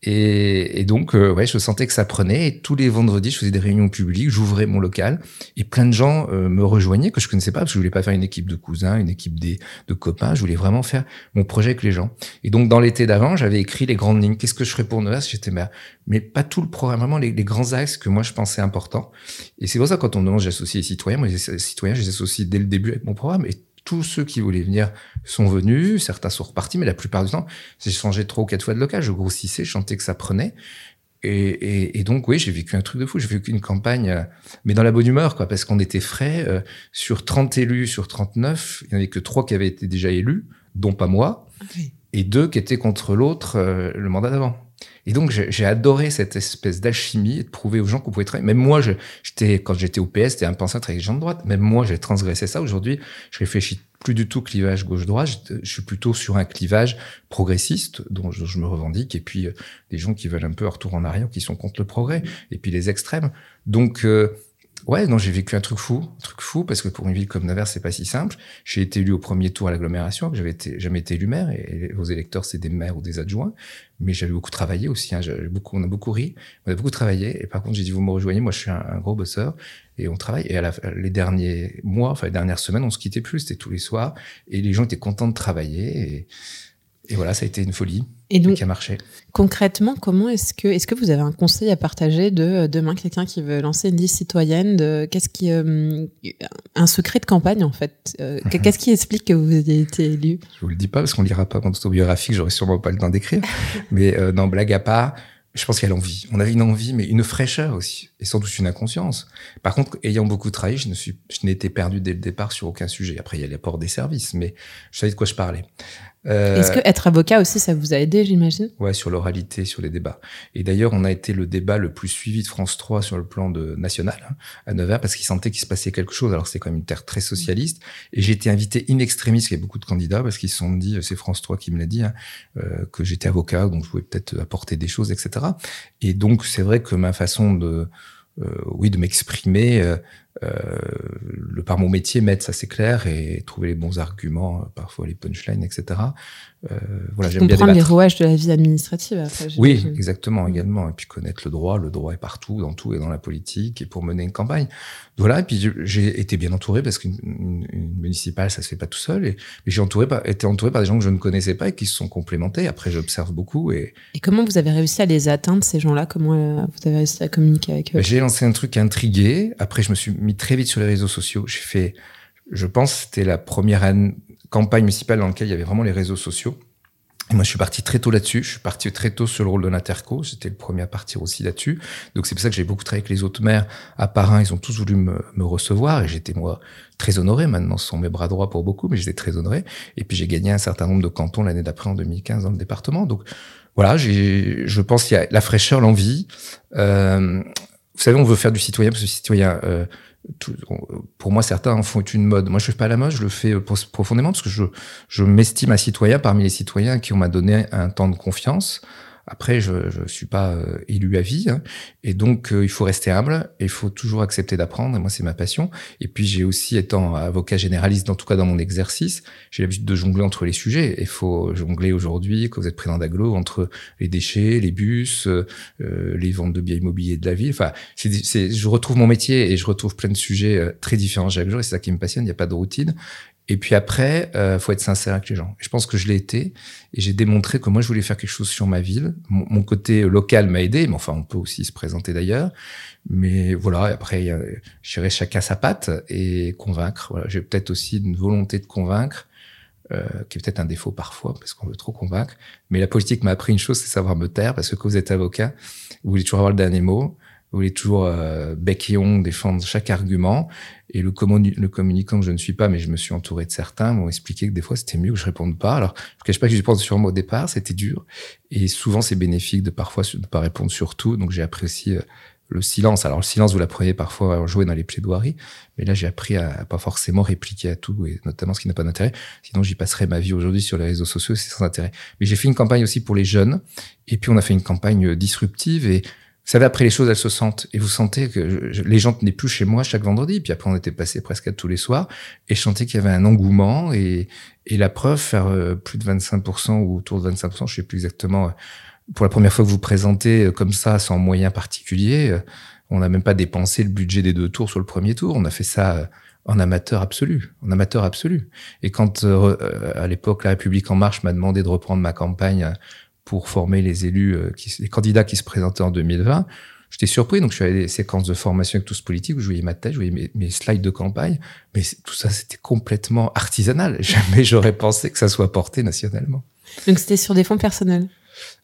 Et, et donc, euh, ouais, je sentais que ça prenait. Et tous les vendredis, je faisais des réunions publiques, j'ouvrais mon local, et plein de gens euh, me rejoignaient que je connaissais pas, parce que je voulais pas faire une équipe de cousins, une équipe de copains. Je voulais vraiment faire mon projet avec les gens. Et donc, dans l'été d'avant, j'avais écrit les grandes lignes. Qu'est-ce que je ferais pour Nevers J'étais mais, mais pas tout le programme, vraiment les, grands axes que moi je pensais importants. Et c'est pour ça quand on demande j'associe les citoyens, moi les citoyens, je les associe dès le début avec mon programme. Et tous ceux qui voulaient venir sont venus, certains sont repartis, mais la plupart du temps, j'ai changé trois ou quatre fois de local, je grossissais, chantais que ça prenait. Et, et, donc, oui, j'ai vécu un truc de fou. J'ai vécu une campagne, euh, mais dans la bonne humeur, quoi, parce qu'on était frais. Euh, sur 30 élus, sur 39, il n'y en avait que trois qui avaient été déjà élus, dont pas moi, et deux qui étaient contre l'autre euh, le mandat d'avant. Et donc, j'ai adoré cette espèce d'alchimie de prouver aux gens qu'on pouvait travailler. Même moi, j'étais, quand j'étais au PS, c'était avec les gens de droite. Même moi, j'ai transgressé ça. Aujourd'hui, je réfléchis plus du tout clivage gauche-droite. Je, suis plutôt sur un clivage progressiste dont je, me revendique. Et puis, euh, des gens qui veulent un peu un retour en arrière, qui sont contre le progrès. Et puis, les extrêmes. Donc, euh, Ouais, non, j'ai vécu un truc fou, un truc fou, parce que pour une ville comme Nevers, c'est pas si simple. J'ai été élu au premier tour à l'agglomération, j'avais été, jamais été élu maire, et vos électeurs, c'est des maires ou des adjoints. Mais j'avais beaucoup travaillé aussi, hein, beaucoup, on a beaucoup ri, on a beaucoup travaillé, et par contre, j'ai dit, vous me rejoignez, moi, je suis un, gros bosseur, et on travaille. Et à la, les derniers mois, enfin, les dernières semaines, on se quittait plus, c'était tous les soirs, et les gens étaient contents de travailler, et, et voilà, ça a été une folie. Et donc, qui a marché. Concrètement, comment est-ce que est-ce que vous avez un conseil à partager de euh, demain quelqu'un qui veut lancer une liste citoyenne de qu'est-ce qui euh, un secret de campagne en fait euh, qu'est-ce qui explique que vous avez été élu? Je vous le dis pas parce qu'on lira pas mon autobiographique, j'aurais sûrement pas le temps d'écrire. mais euh, non, blague à part, je pense qu'il y a l'envie. On avait une envie, mais une fraîcheur aussi, et sans doute une inconscience. Par contre, ayant beaucoup travaillé, je ne suis, je été perdu dès le départ sur aucun sujet. Après, il y a l'apport des services, mais je savais de quoi je parlais. Euh, Est-ce que être avocat aussi, ça vous a aidé, j'imagine? Ouais, sur l'oralité, sur les débats. Et d'ailleurs, on a été le débat le plus suivi de France 3 sur le plan de national hein, à Nevers parce qu'ils sentaient qu'il se passait quelque chose. Alors c'est quand même une terre très socialiste. Et j'ai été invité in extremis, il y a beaucoup de candidats parce qu'ils se sont dit, c'est France 3 qui me l'a dit, hein, euh, que j'étais avocat, donc je pouvais peut-être apporter des choses, etc. Et donc c'est vrai que ma façon de euh, oui, de m'exprimer, le par mon métier m'aide, ça c'est clair, et trouver les bons arguments, parfois les punchlines, etc. Euh, voilà, j'aime bien comprendre les rouages de la vie administrative. Après, oui, exactement, également. Et puis connaître le droit. Le droit est partout, dans tout et dans la politique, et pour mener une campagne. Voilà. Et puis j'ai été bien entouré parce qu'une municipale, ça se fait pas tout seul. Et j'ai entouré, été entouré par des gens que je ne connaissais pas et qui se sont complémentés. Après, j'observe beaucoup. Et, et comment vous avez réussi à les atteindre ces gens-là? Comment euh, vous avez réussi à communiquer avec eux? J'ai lancé un truc intrigué. Après, je me suis mis très vite sur les réseaux sociaux. J'ai fait, je pense, c'était la première campagne municipale dans laquelle il y avait vraiment les réseaux sociaux. Et moi, je suis parti très tôt là-dessus. Je suis parti très tôt sur le rôle de l'interco. J'étais le premier à partir aussi là-dessus. Donc, c'est pour ça que j'ai beaucoup travaillé avec les autres maires à Paris. Ils ont tous voulu me, me recevoir et j'étais, moi, très honoré. Maintenant, ce sont mes bras droits pour beaucoup, mais j'étais très honoré. Et puis, j'ai gagné un certain nombre de cantons l'année d'après, en 2015, dans le département. Donc, voilà, j'ai, je pense qu'il y a la fraîcheur, l'envie. Euh, vous savez, on veut faire du citoyen parce que le citoyen, euh, pour moi, certains font une mode. Moi, je fais pas la mode, je le fais profondément parce que je, je m'estime un citoyen parmi les citoyens qui on m'a donné un temps de confiance. Après, je ne suis pas euh, élu à vie, hein. et donc euh, il faut rester humble, et il faut toujours accepter d'apprendre, moi c'est ma passion. Et puis j'ai aussi, étant avocat généraliste, en tout cas dans mon exercice, j'ai l'habitude de jongler entre les sujets. Il faut jongler aujourd'hui, quand vous êtes président d'aglo, entre les déchets, les bus, euh, les ventes de biens immobiliers de la ville. Enfin, c'est, je retrouve mon métier et je retrouve plein de sujets très différents chaque jour, et c'est ça qui me passionne, il n'y a pas de routine. Et puis après, euh, faut être sincère avec les gens. je pense que je l'ai été et j'ai démontré que moi je voulais faire quelque chose sur ma ville. Mon, côté local m'a aidé, mais enfin on peut aussi se présenter d'ailleurs. Mais voilà, après je chacun sa patte et convaincre. Voilà, j'ai peut-être aussi une volonté de convaincre. Euh, qui est peut-être un défaut parfois parce qu'on veut trop convaincre. Mais la politique m'a appris une chose, c'est savoir me taire parce que quand vous êtes avocat, vous voulez toujours avoir le dernier mot, vous voulez toujours euh, bec et ongle défendre chaque argument. Et le, le communicant que je ne suis pas, mais je me suis entouré de certains, m'ont expliqué que des fois c'était mieux que je réponde pas. Alors, je ne cache pas que je pense sur moi au départ, c'était dur. Et souvent, c'est bénéfique de parfois ne pas répondre sur tout. Donc, j'ai apprécié euh, le silence. Alors, le silence, vous l'apprenez parfois à jouer dans les plaidoiries. Mais là, j'ai appris à, pas forcément répliquer à tout, et notamment ce qui n'a pas d'intérêt. Sinon, j'y passerai ma vie aujourd'hui sur les réseaux sociaux, c'est sans intérêt. Mais j'ai fait une campagne aussi pour les jeunes. Et puis, on a fait une campagne disruptive et vous savez, après les choses, elles se sentent. Et vous sentez que les gens tenaient plus chez moi chaque vendredi. Puis après, on était passé presque à tous les soirs. Et je sentais qu'il y avait un engouement. Et, et la preuve, faire euh, plus de 25% ou autour de 25%, je sais plus exactement. Euh, pour la première fois que vous présentez euh, comme ça, sans moyens particuliers, on n'a même pas dépensé le budget des deux tours sur le premier tour. On a fait ça en amateur absolu, en amateur absolu. Et quand à l'époque la République en marche m'a demandé de reprendre ma campagne pour former les élus, euh, qui, les candidats qui se présentaient en 2020. J'étais surpris, donc je suis allé à des séquences de formation avec tous politiques où je voyais ma tête, je voyais mes, slides de campagne, mais tout ça c'était complètement artisanal. Jamais j'aurais pensé que ça soit porté nationalement. Donc c'était sur des fonds personnels.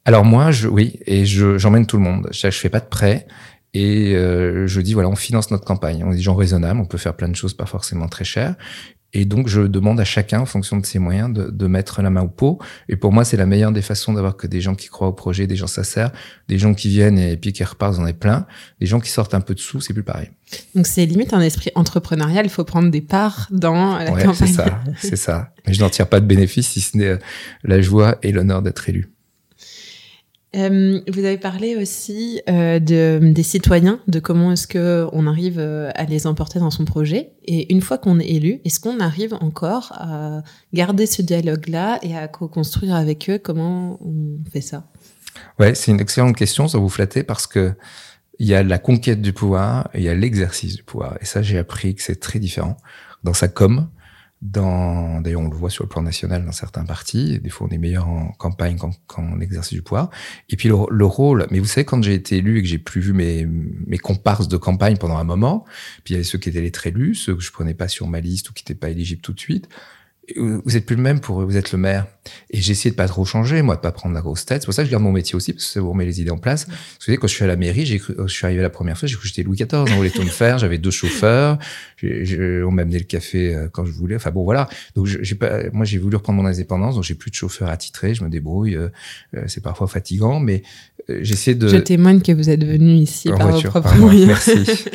Alors moi, je, oui, et j'emmène tout le monde. Je, je fais pas de prêt. Et euh, je dis voilà, on finance notre campagne. On est des gens raisonnables, on peut faire plein de choses pas forcément très chères. Et donc, je demande à chacun, en fonction de ses moyens, de, de mettre la main au pot. Et pour moi, c'est la meilleure des façons d'avoir que des gens qui croient au projet, des gens sincères, des gens qui viennent et puis qui repartent, en est plein. Des gens qui sortent un peu de sous, c'est plus pareil. Donc, c'est limite un esprit entrepreneurial. Il faut prendre des parts dans la ouais, campagne. C'est ça, c'est ça. Mais je n'en tire pas de bénéfice si ce n'est euh, la joie et l'honneur d'être élu. Euh, vous avez parlé aussi euh, de, des citoyens, de comment est-ce que on arrive euh, à les emporter dans son projet. Et une fois qu'on est élu, est-ce qu'on arrive encore à garder ce dialogue-là et à co-construire avec eux? Comment on fait ça? Ouais, c'est une excellente question, ça vous flatter parce que il y a la conquête du pouvoir et il y a l'exercice du pouvoir. Et ça, j'ai appris que c'est très différent. Dans sa com, d'ailleurs, on le voit sur le plan national dans certains partis. Des fois, on est meilleur en campagne qu'en, exercice du pouvoir. Et puis, le, rôle, mais vous savez, quand j'ai été élu et que j'ai plus vu mes, mes comparses de campagne pendant un moment, puis il y avait ceux qui étaient les élus, ceux que je prenais pas sur ma liste ou qui n'étaient pas éligibles tout de suite vous êtes plus le même pour vous êtes le maire. Et j'ai essayé de pas trop changer, moi, de pas prendre la grosse tête. C'est pour ça que je garde mon métier aussi, parce que ça vous remet les idées en place. Vous savez, quand je suis à la mairie, j'ai cru, je suis arrivé la première fois, j'ai cru que j'étais Louis XIV, on voulait tout me faire, j'avais deux chauffeurs, on m'a amené le café euh, quand je voulais. Enfin bon, voilà. Donc j'ai pas, moi, j'ai voulu reprendre mon indépendance, donc j'ai plus de chauffeur attitré, je me débrouille. Euh, euh, c'est parfois fatigant, mais j'essaie de. Je témoigne que vous êtes venu ici par voiture, vos propres moyens. Merci.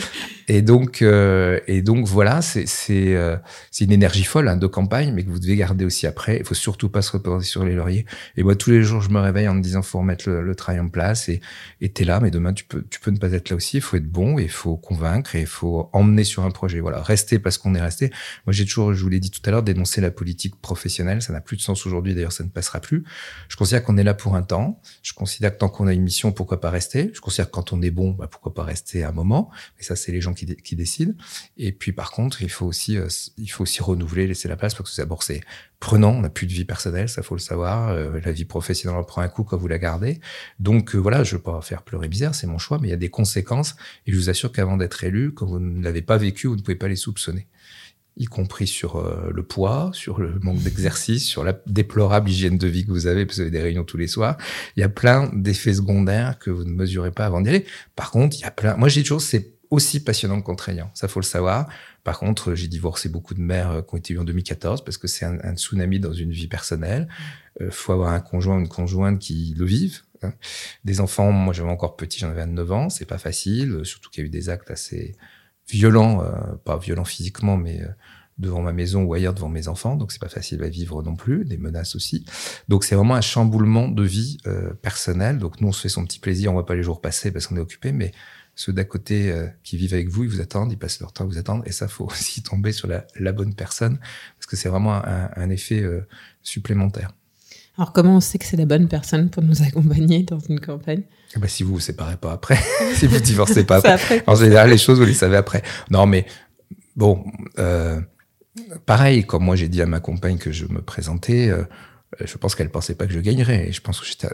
Et donc, euh, et donc voilà, c'est c'est euh, c'est une énergie folle hein, de campagne, mais que vous devez garder aussi après. Il faut surtout pas se sur les lauriers. Et moi, tous les jours, je me réveille en me disant, faut remettre le, travail en place et, et t'es là, mais demain, tu peux, tu peux ne pas être là aussi. Il faut être bon, il faut convaincre et il faut emmener sur un projet. Voilà, rester parce qu'on est resté. Moi, j'ai toujours, je vous l'ai dit tout à l'heure, dénoncer la politique professionnelle. Ça n'a plus de sens aujourd'hui. D'ailleurs, ça ne passera plus. Je considère qu'on est là pour un temps. Je considère que tant qu'on a une mission, pourquoi pas rester? Je considère que quand on est bon, bah, pourquoi pas rester un moment. Mais ça, c'est les gens qui, qui décident. Et puis, par contre, il faut aussi, euh, il faut aussi renouveler, laisser la place parce que d'abord, c'est prenant. On n'a plus de vie personnelle, ça faut le savoir. Euh, la vie professionnelle en prend un coup quand vous la gardez. Donc, euh, voilà, je veux pas faire pleurer misère, c'est mon choix, mais il y a des conséquences. Et je vous assure qu'avant d'être élu, quand vous ne l'avez pas vécu, vous ne pouvez pas les soupçonner y compris sur euh, le poids, sur le manque d'exercice, sur la déplorable hygiène de vie que vous avez, parce que vous avez des réunions tous les soirs. Il y a plein d'effets secondaires que vous ne mesurez pas avant d'y aller. Par contre, il y a plein. Moi, j'ai toujours, c'est aussi passionnant que contraignant. Ça, faut le savoir. Par contre, j'ai divorcé beaucoup de mères euh, qui ont été eues en 2014 parce que c'est un, tsunami dans une vie personnelle. Euh, faut avoir un conjoint ou une conjointe qui le vivent. Hein. Des enfants, moi, j'avais encore petit, j'en avais 9 ans. C'est pas facile, surtout qu'il y a eu des actes assez violent, euh, pas violent physiquement, mais euh, devant ma maison ou ailleurs devant mes enfants, donc c'est pas facile à vivre non plus, des menaces aussi. Donc c'est vraiment un chamboulement de vie euh, personnelle. Donc nous on se fait son petit plaisir, on voit pas les jours passer parce qu'on est occupé, mais ceux d'à côté euh, qui vivent avec vous, ils vous attendent, ils passent leur temps à vous attendre, et ça faut aussi tomber sur la, la bonne personne parce que c'est vraiment un, un effet supplémentaire. Alors, comment on sait que c'est la bonne personne pour nous accompagner dans une campagne? Eh ben, Si vous vous séparez pas après, si vous divorcez pas après. En général, les choses, vous les savez après. Non, mais bon, euh, pareil, comme moi j'ai dit à ma compagne que je me présentais, euh, je pense qu'elle pensait pas que je gagnerais. Et je pense que j'étais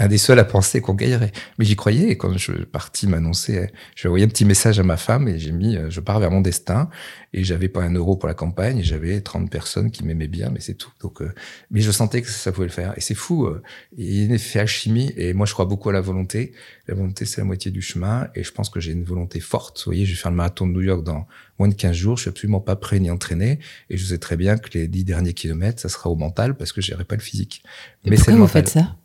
un des seuls à penser qu'on gagnerait. Mais j'y croyais et quand je partis m'annoncer, je envoyé un petit message à ma femme et j'ai mis euh, je pars vers mon destin et j'avais pas un euro pour la campagne et j'avais 30 personnes qui m'aimaient bien mais c'est tout. Donc euh, mais je sentais que ça pouvait le faire et c'est fou, euh, il y a une effet alchimie et moi je crois beaucoup à la volonté. La volonté c'est la moitié du chemin et je pense que j'ai une volonté forte. Vous voyez, je vais faire le marathon de New York dans moins de 15 jours, je suis absolument pas prêt ni entraîné et je sais très bien que les 10 derniers kilomètres ça sera au mental parce que j'irai pas le physique. mais c'est vous faites ça?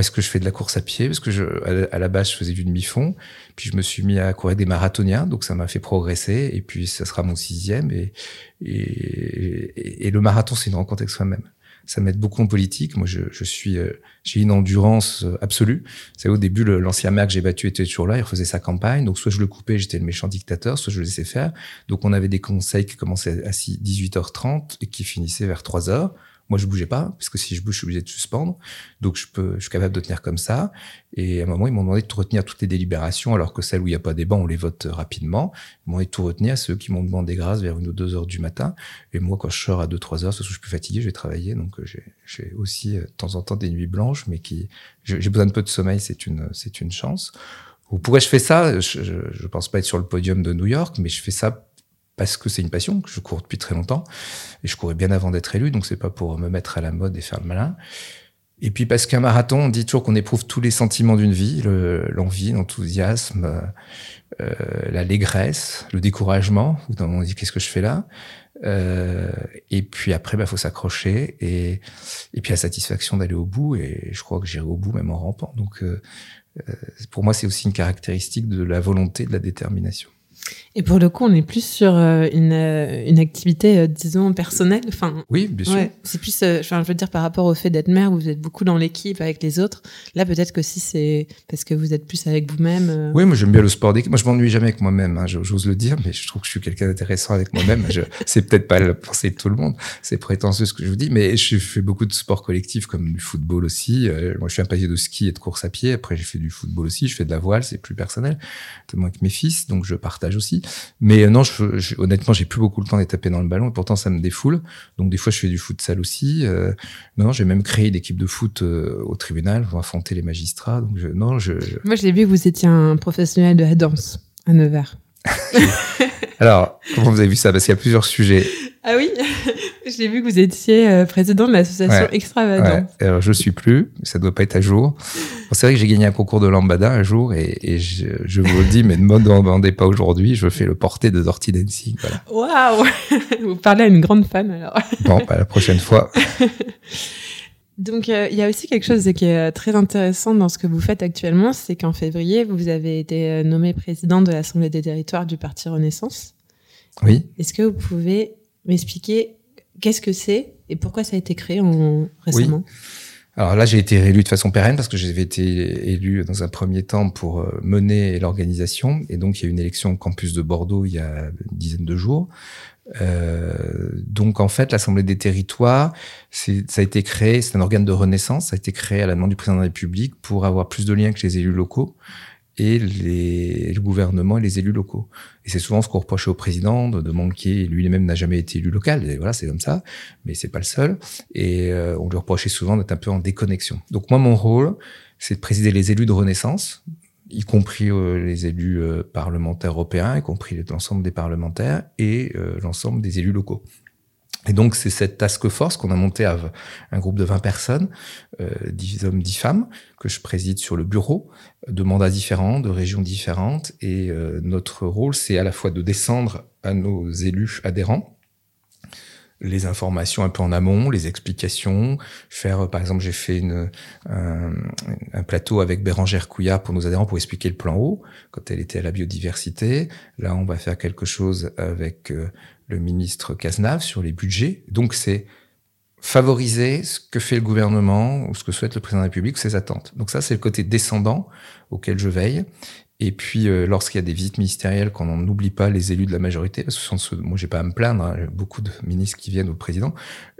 Parce que je fais de la course à pied, parce que je, à la base, je faisais du demi-fond, puis je me suis mis à courir des marathoniens, donc ça m'a fait progresser, et puis ça sera mon sixième, et, et, et le marathon, c'est une rencontre avec soi-même. Ça m'aide beaucoup en politique. Moi, je, je suis, euh, j'ai une endurance euh, absolue. C'est au début, l'ancien maire que j'ai battu était toujours là, il refaisait sa campagne. Donc, soit je le coupais, j'étais le méchant dictateur, soit je le laissais faire. Donc, on avait des conseils qui commençaient à 18h30 et qui finissaient vers 3h. Moi, je bougeais pas, parce que si je bouge, je suis obligé de suspendre. Donc, je peux, je suis capable de tenir comme ça. Et à un moment, ils m'ont demandé de retenir toutes les délibérations, alors que celles où il n'y a pas bancs, on les vote rapidement. Ils m'ont demandé de tout retenir, ceux qui m'ont demandé grâce vers une ou deux heures du matin. Et moi, quand je sors à deux, trois heures, ce que je suis plus fatigué, je vais travailler. Donc, euh, j'ai aussi, euh, de temps en temps, des nuits blanches, mais qui, j'ai besoin de peu de sommeil, c'est une, c'est une chance. Pourquoi je fais ça? Je, je, je pense pas être sur le podium de New York, mais je fais ça parce que c'est une passion, que je cours depuis très longtemps, et je courais bien avant d'être élu, donc c'est pas pour me mettre à la mode et faire le malin. Et puis parce qu'un marathon, on dit toujours qu'on éprouve tous les sentiments d'une vie, l'envie, l'enthousiasme, euh, l'allégresse, le découragement, on dit qu'est-ce que je fais là? Euh, Et puis après, bah faut s'accrocher et et puis la satisfaction d'aller au bout. Et je crois que j'irai au bout même en rampant. Donc euh, euh pour moi, c'est aussi une caractéristique de la volonté, de la détermination. Et pour le coup, on est plus sur euh, une, euh, une activité, euh, disons, personnelle. Enfin, oui, bien sûr. c'est plus, enfin, je veux dire, par rapport au fait d'être mère, vous êtes beaucoup dans l'équipe avec les autres. Là, peut-être que si c'est parce que vous êtes plus avec vous-même. Oui, moi, j'aime bien le sport d'équipe. Moi, je m'ennuie jamais avec moi-même. Hein, J'ose le dire, mais je trouve que je suis quelqu'un d'intéressant avec moi-même. c'est peut-être pas la pensée de tout le monde. C'est prétentieux ce que je vous dis, mais je fais beaucoup de sport collectif, comme du football aussi. moi, je suis un passionné de ski et de course à pied. Après, j'ai fait du football aussi. Je fais de la voile, c'est plus personnel, tellement avec mes fils, donc je partage aussi. Mais euh, non, je, je, honnêtement, j'ai plus beaucoup le temps d'être tapé dans le ballon. Et pourtant, ça me défoule. Donc, des fois, je fais du futsal aussi. Euh, non, j'ai même créé une équipe de foot euh, au tribunal pour affronter les magistrats. Donc, je, non, je. Moi, je l'ai vu que vous étiez un professionnel de la danse à Nevers. Alors, comment vous avez vu ça? Parce qu'il y a plusieurs sujets. Ah oui? J'ai vu que vous étiez euh, président de l'association Extravagance. Ouais. Alors, je suis plus, ça doit pas être à jour. c'est vrai que j'ai gagné un concours de lambada un jour et, et je, je, vous le dis, mais ne me demandez pas aujourd'hui, je fais le porté de Dirty Dancing. Waouh Vous parlez à une grande fan alors. Bon, bah, la prochaine fois. Donc, euh, il y a aussi quelque chose qui est euh, très intéressant dans ce que vous faites actuellement, c'est qu'en février, vous avez été nommé président de l'Assemblée des territoires du Parti Renaissance. Oui. Est-ce que vous pouvez m'expliquer qu'est-ce que c'est et pourquoi ça a été créé en, récemment? Alors là, j'ai été élu de façon pérenne parce que j'avais été élu dans un premier temps pour euh, mener l'organisation. Et donc, il y a eu une élection au campus de Bordeaux il y a une dizaine de jours. Euh, donc en fait, l'Assemblée des territoires, ça a été créé, c'est un organe de renaissance, ça a été créé à la demande du président de la République pour avoir plus de liens avec les élus locaux et les, le gouvernement et les élus locaux. Et c'est souvent ce qu'on reprochait au président de, manquer. Lui-même n'a jamais été élu local. Et voilà, c'est comme ça. Mais c'est pas le seul. Et euh, on lui reprochait souvent d'être un peu en déconnexion. Donc moi, mon rôle, c'est de présider les élus de Renaissance, y compris euh, les élus euh, parlementaires européens, y compris l'ensemble des parlementaires et l'ensemble des élus locaux. Et donc, c'est cette task force qu'on a montée à un groupe de 20 personnes, euh, 10 hommes, 10 femmes, que je préside sur le bureau, de mandats différents, de régions différentes. Et euh, notre rôle, c'est à la fois de descendre à nos élus adhérents, les informations un peu en amont, les explications, faire, par exemple, j'ai fait une, un, un, plateau avec Bérangère Couillard pour nos adhérents pour expliquer le plan haut, quand elle était à la biodiversité. Là, on va faire quelque chose avec euh, le ministre Cazenave sur les budgets. Donc c'est favoriser ce que fait le gouvernement ou ce que souhaite le président de la République, ses attentes. Donc ça, c'est le côté descendant auquel je veille. Et puis, euh, lorsqu'il y a des visites ministérielles, qu'on n'oublie pas les élus de la majorité, parce que ce moi, j'ai pas à me plaindre, hein, beaucoup de ministres qui viennent au président,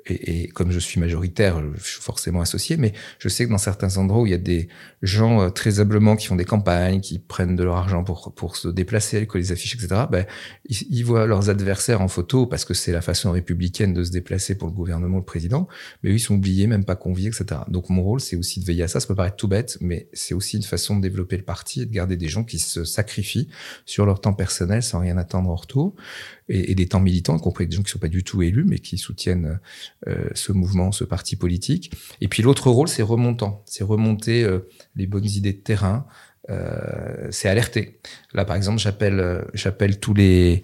et, et, comme je suis majoritaire, je suis forcément associé, mais je sais que dans certains endroits où il y a des gens euh, très humblement qui font des campagnes, qui prennent de leur argent pour, pour se déplacer, coller les affiches, etc., ben, ils, ils, voient leurs adversaires en photo parce que c'est la façon républicaine de se déplacer pour le gouvernement, le président, mais eux, ils sont oubliés, même pas conviés, etc. Donc mon rôle, c'est aussi de veiller à ça. Ça peut paraître tout bête, mais c'est aussi une façon de développer le parti et de garder des gens qui se sacrifient sur leur temps personnel sans rien attendre en retour et, des temps militants, y compris des gens qui sont pas du tout élus, mais qui soutiennent euh, ce mouvement, ce parti politique. Et puis l'autre rôle, c'est remontant, c'est remonter euh, les bonnes idées de terrain, euh, c'est alerter. Là, par exemple, j'appelle, euh, j'appelle tous les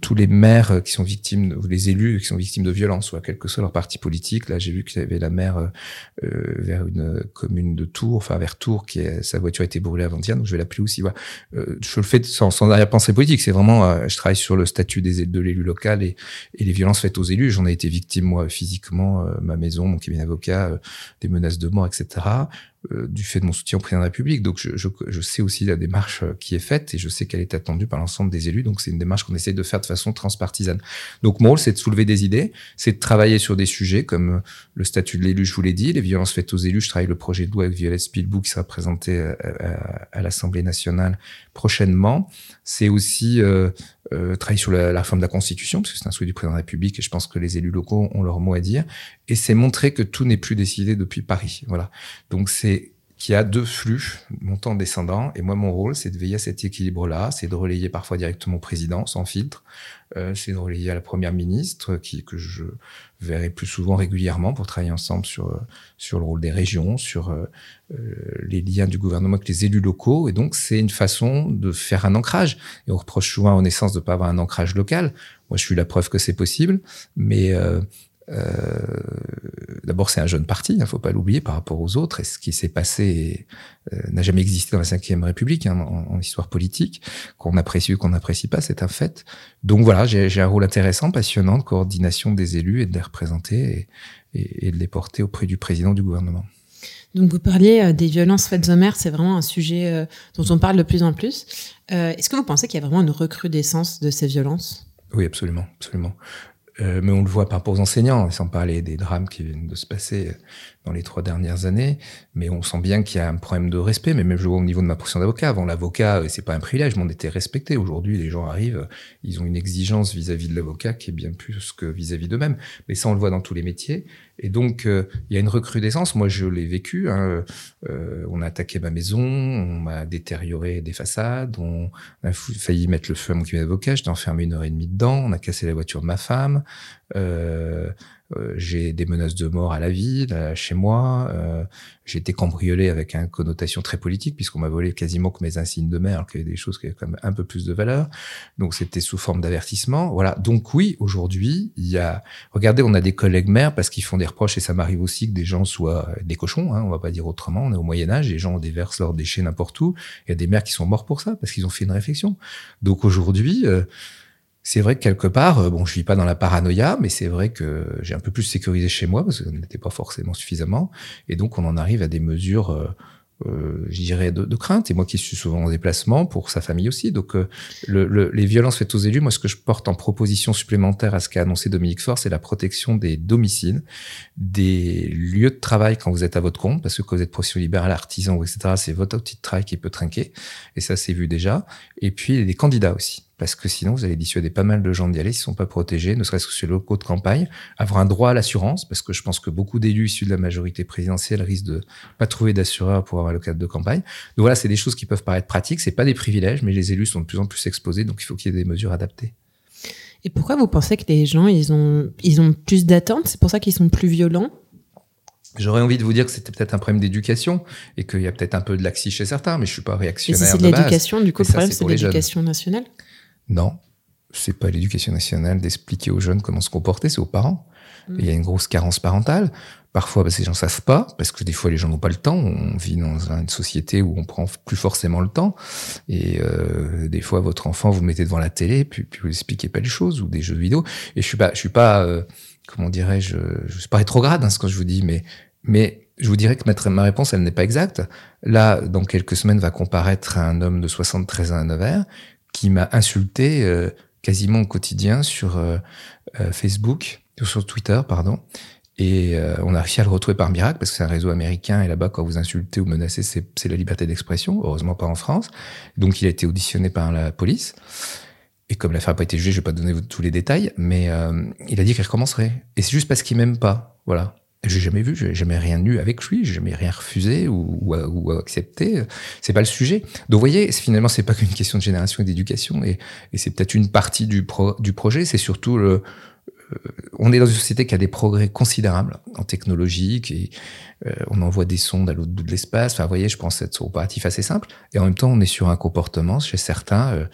tous les maires qui sont victimes, ou les élus qui sont victimes de violences, soit quel que soit leur parti politique. Là, j'ai vu qu'il y avait la maire euh, vers une commune de Tours, enfin vers Tours, qui est, sa voiture a été brûlée avant-hier, donc je vais l'appeler aussi. Voilà. Euh, je le fais sans, sans arrière-pensée politique. C'est vraiment, euh, je travaille sur le statut des de l'élu local et, et, les violences faites aux élus. J'en ai été victime moi physiquement, euh, ma maison, mon cabinet d'avocat, euh, des menaces de mort, etc du fait de mon soutien au président de la République. Donc, je, je, je, sais aussi la démarche qui est faite et je sais qu'elle est attendue par l'ensemble des élus. Donc, c'est une démarche qu'on essaye de faire de façon transpartisane. Donc mon rôle, c'est de soulever des idées, c'est de travailler sur des sujets comme euh, le statut de l'élu, je vous l'ai dit, les violences faites aux élus. Je travaille le projet de loi avec Violette Spilbou qui sera présenté à, à, l'Assemblée nationale prochainement. C'est aussi euh, euh, travailler sur la, la, réforme de la Constitution, parce que c'est un souhait du président de la République et je pense que les élus locaux ont leur mot à dire. Et c'est montrer que tout n'est plus décidé depuis Paris. Voilà. Donc c'est qui a deux flux montant descendant et moi mon rôle c'est de veiller à cet équilibre là c'est de relayer parfois directement au président sans filtre. Euh, c'est de relayer à la première ministre qui que je verrai plus souvent régulièrement pour travailler ensemble sur sur le rôle des régions sur euh, les liens du gouvernement avec les élus locaux. Et donc c'est une façon de faire un ancrage. Et on reproche souvent à Renaissance de pas avoir un ancrage local. Moi je suis la preuve que c'est possible. Mais euh, euh, D'abord, c'est un jeune parti, il ne faut pas l'oublier par rapport aux autres. Et ce qui s'est passé euh, n'a jamais existé dans la Ve République hein, en, en, histoire politique, qu'on apprécie ou qu'on n'apprécie pas, c'est un fait. Donc voilà, j'ai un rôle intéressant, passionnant de coordination des élus et de les représenter et, et, et de les porter auprès du président du gouvernement. Donc vous parliez euh, des violences faites aux mères, c'est vraiment un sujet euh, dont on parle de plus en plus. Euh, Est-ce que vous pensez qu'il y a vraiment une recrudescence de ces violences? Oui, absolument, absolument. Euh, mais on le voit par rapport aux enseignants, sans parler des drames qui viennent de se passer dans les trois dernières années. Mais on sent bien qu'il y a un problème de respect. Mais même je vois au niveau de ma profession d'avocat. Avant, l'avocat, euh, c'est pas un privilège, mais on était respecté. Aujourd'hui, les gens arrivent, ils ont une exigence vis-à-vis -vis de l'avocat qui est bien plus que vis-à-vis d'eux-mêmes. Mais ça, on le voit dans tous les métiers. Et donc, euh, il y a une recrudescence. Moi, je l'ai vécu. Hein. Euh, on a attaqué ma maison, on m'a détérioré des façades, on a failli mettre le feu à mon cabinet d'avocat. J'étais enfermé une heure et demie dedans. On a cassé la voiture de ma femme. Euh, euh, j'ai des menaces de mort à la vie, chez moi. Euh, j'ai été cambriolé avec une connotation très politique, puisqu'on m'a volé quasiment que mes insignes de mère, alors qu'il y avait des choses qui avaient quand même un peu plus de valeur. Donc c'était sous forme d'avertissement. Voilà. Donc oui, aujourd'hui, il y a. Regardez, on a des collègues maires parce qu'ils font des reproches, et ça m'arrive aussi que des gens soient des cochons. Hein, on va pas dire autrement. On est au Moyen Âge, les gens déversent leurs déchets n'importe où. Il y a des maires qui sont morts pour ça parce qu'ils ont fait une réflexion. Donc aujourd'hui. Euh, c'est vrai que quelque part, euh, bon, je vis pas dans la paranoïa, mais c'est vrai que j'ai un peu plus sécurisé chez moi parce ça n'était pas forcément suffisamment. Et donc, on en arrive à des mesures euh, euh, je dirais, de, crainte. Et moi qui suis souvent en déplacement, pour sa famille aussi. Donc, euh, le, les violences faites aux élus, moi, ce que je porte en proposition supplémentaire à ce qu'a annoncé Dominique Faure, c'est la protection des domiciles, des lieux de travail quand vous êtes à votre compte, parce que quand vous êtes profession libérale, artisan, etc., c'est votre outil de travail qui peut trinquer. Et ça, c'est vu déjà. Et puis, les candidats aussi parce que sinon vous allez dissuader pas mal de gens d'y aller s'ils sont pas protégés, ne serait-ce que sur le locaux de campagne, avoir un droit à l'assurance, parce que je pense que beaucoup d'élus issus de la majorité présidentielle risquent de pas trouver d'assureur pour avoir le cadre de campagne. Donc voilà, c'est des choses qui peuvent paraître pratiques, c'est pas des privilèges, mais les élus sont de plus en plus exposés, donc il faut qu'il y ait des mesures adaptées. Et pourquoi vous pensez que les gens, ils ont, ils ont plus d'attentes? C'est pour ça qu'ils sont plus violents? J'aurais envie de vous dire que c'était peut-être un problème d'éducation et qu'il y a peut-être un peu de laxisme chez certains, mais je suis pas réactionnaire. Et c'est de l'éducation, du coup, le problème, c'est l'éducation nationale? Non, c'est pas l'éducation nationale d'expliquer aux jeunes comment se comporter, c'est aux parents. Mm. Il y a une grosse carence parentale. Parfois, que les gens savent pas, parce que des fois, les gens n'ont pas le temps. On vit dans une société où on prend plus forcément le temps. Et euh, des fois, votre enfant, vous le mettez devant la télé, puis, puis vous expliquez pas les choses, ou des jeux vidéo. Et je suis pas, je suis pas, euh, comment dirais-je, je suis pas rétrograde, hein, ce que je vous dis, mais, mais je vous dirais que ma, ma réponse, elle n'est pas exacte. Là, dans quelques semaines, va comparaître un homme de 73 ans à Nevers qui m'a insulté euh, quasiment au quotidien sur euh, euh, Facebook, sur Twitter, pardon. Et on a réussi à le retrouver par miracle parce que c'est un réseau américain et là-bas, quand vous insultez ou menacez, c'est la liberté d'expression. Heureusement pas en France. Donc il a été auditionné par la police. Et comme l'affaire n'a pas été jugée, je vais pas donner tous les détails, mais il a dit qu'il recommencerait. Et c'est juste parce qu'il m'aime pas. Voilà. J'ai jamais vu, j'ai jamais rien eu avec lui, j'ai jamais rien refusé ou, ou, ou accepté. C'est pas le sujet. Donc, vous voyez, finalement, c'est pas qu'une question de génération et d'éducation, et, et c'est peut-être une partie du, pro, du projet. C'est surtout le, euh, on est dans une société qui a des progrès considérables en technologie, et euh, on envoie des sondes à l'autre bout de l'espace. Enfin, vous voyez, je pense être opératif assez simple. Et en même temps, on est sur un comportement chez certains. Euh,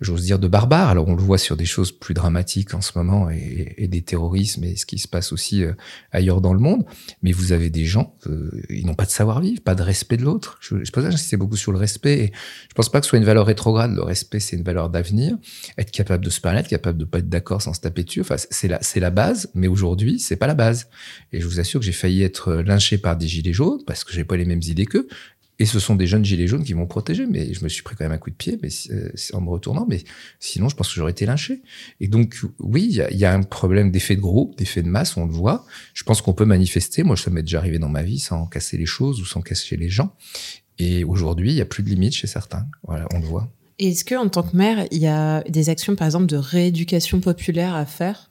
j'ose dire, de barbares. Alors on le voit sur des choses plus dramatiques en ce moment et, des terrorismes et ce qui se passe aussi euh, ailleurs dans le monde. Mais vous avez des gens, euh, ils n'ont pas de savoir-vivre, pas de respect de l'autre. Je, je pense que j'insistais beaucoup sur le respect. Et je pense pas que ce soit une valeur rétrograde. Le respect, c'est une valeur d'avenir. Être capable de se parler, être capable de pas être d'accord sans se taper dessus. Enfin, c'est la, c'est la base. Mais aujourd'hui, c'est pas la base. Et je vous assure que j'ai failli être lynché par des gilets jaunes parce que j'ai pas les mêmes idées qu'eux. Et ce sont des jeunes gilets jaunes qui m'ont protégé, mais je me suis pris quand même un coup de pied, mais euh, en me retournant. Mais sinon, je pense que j'aurais été lynché. Et donc, oui, il y a, y a, un problème d'effet de groupe, d'effet de masse, on le voit. Je pense qu'on peut manifester. Moi, ça m'est déjà arrivé dans ma vie sans casser les choses ou sans casser les gens. Et aujourd'hui, il y a plus de limites chez certains. Voilà, on le voit. Est-ce que, en tant que maire, il y a des actions, par exemple, de rééducation populaire à faire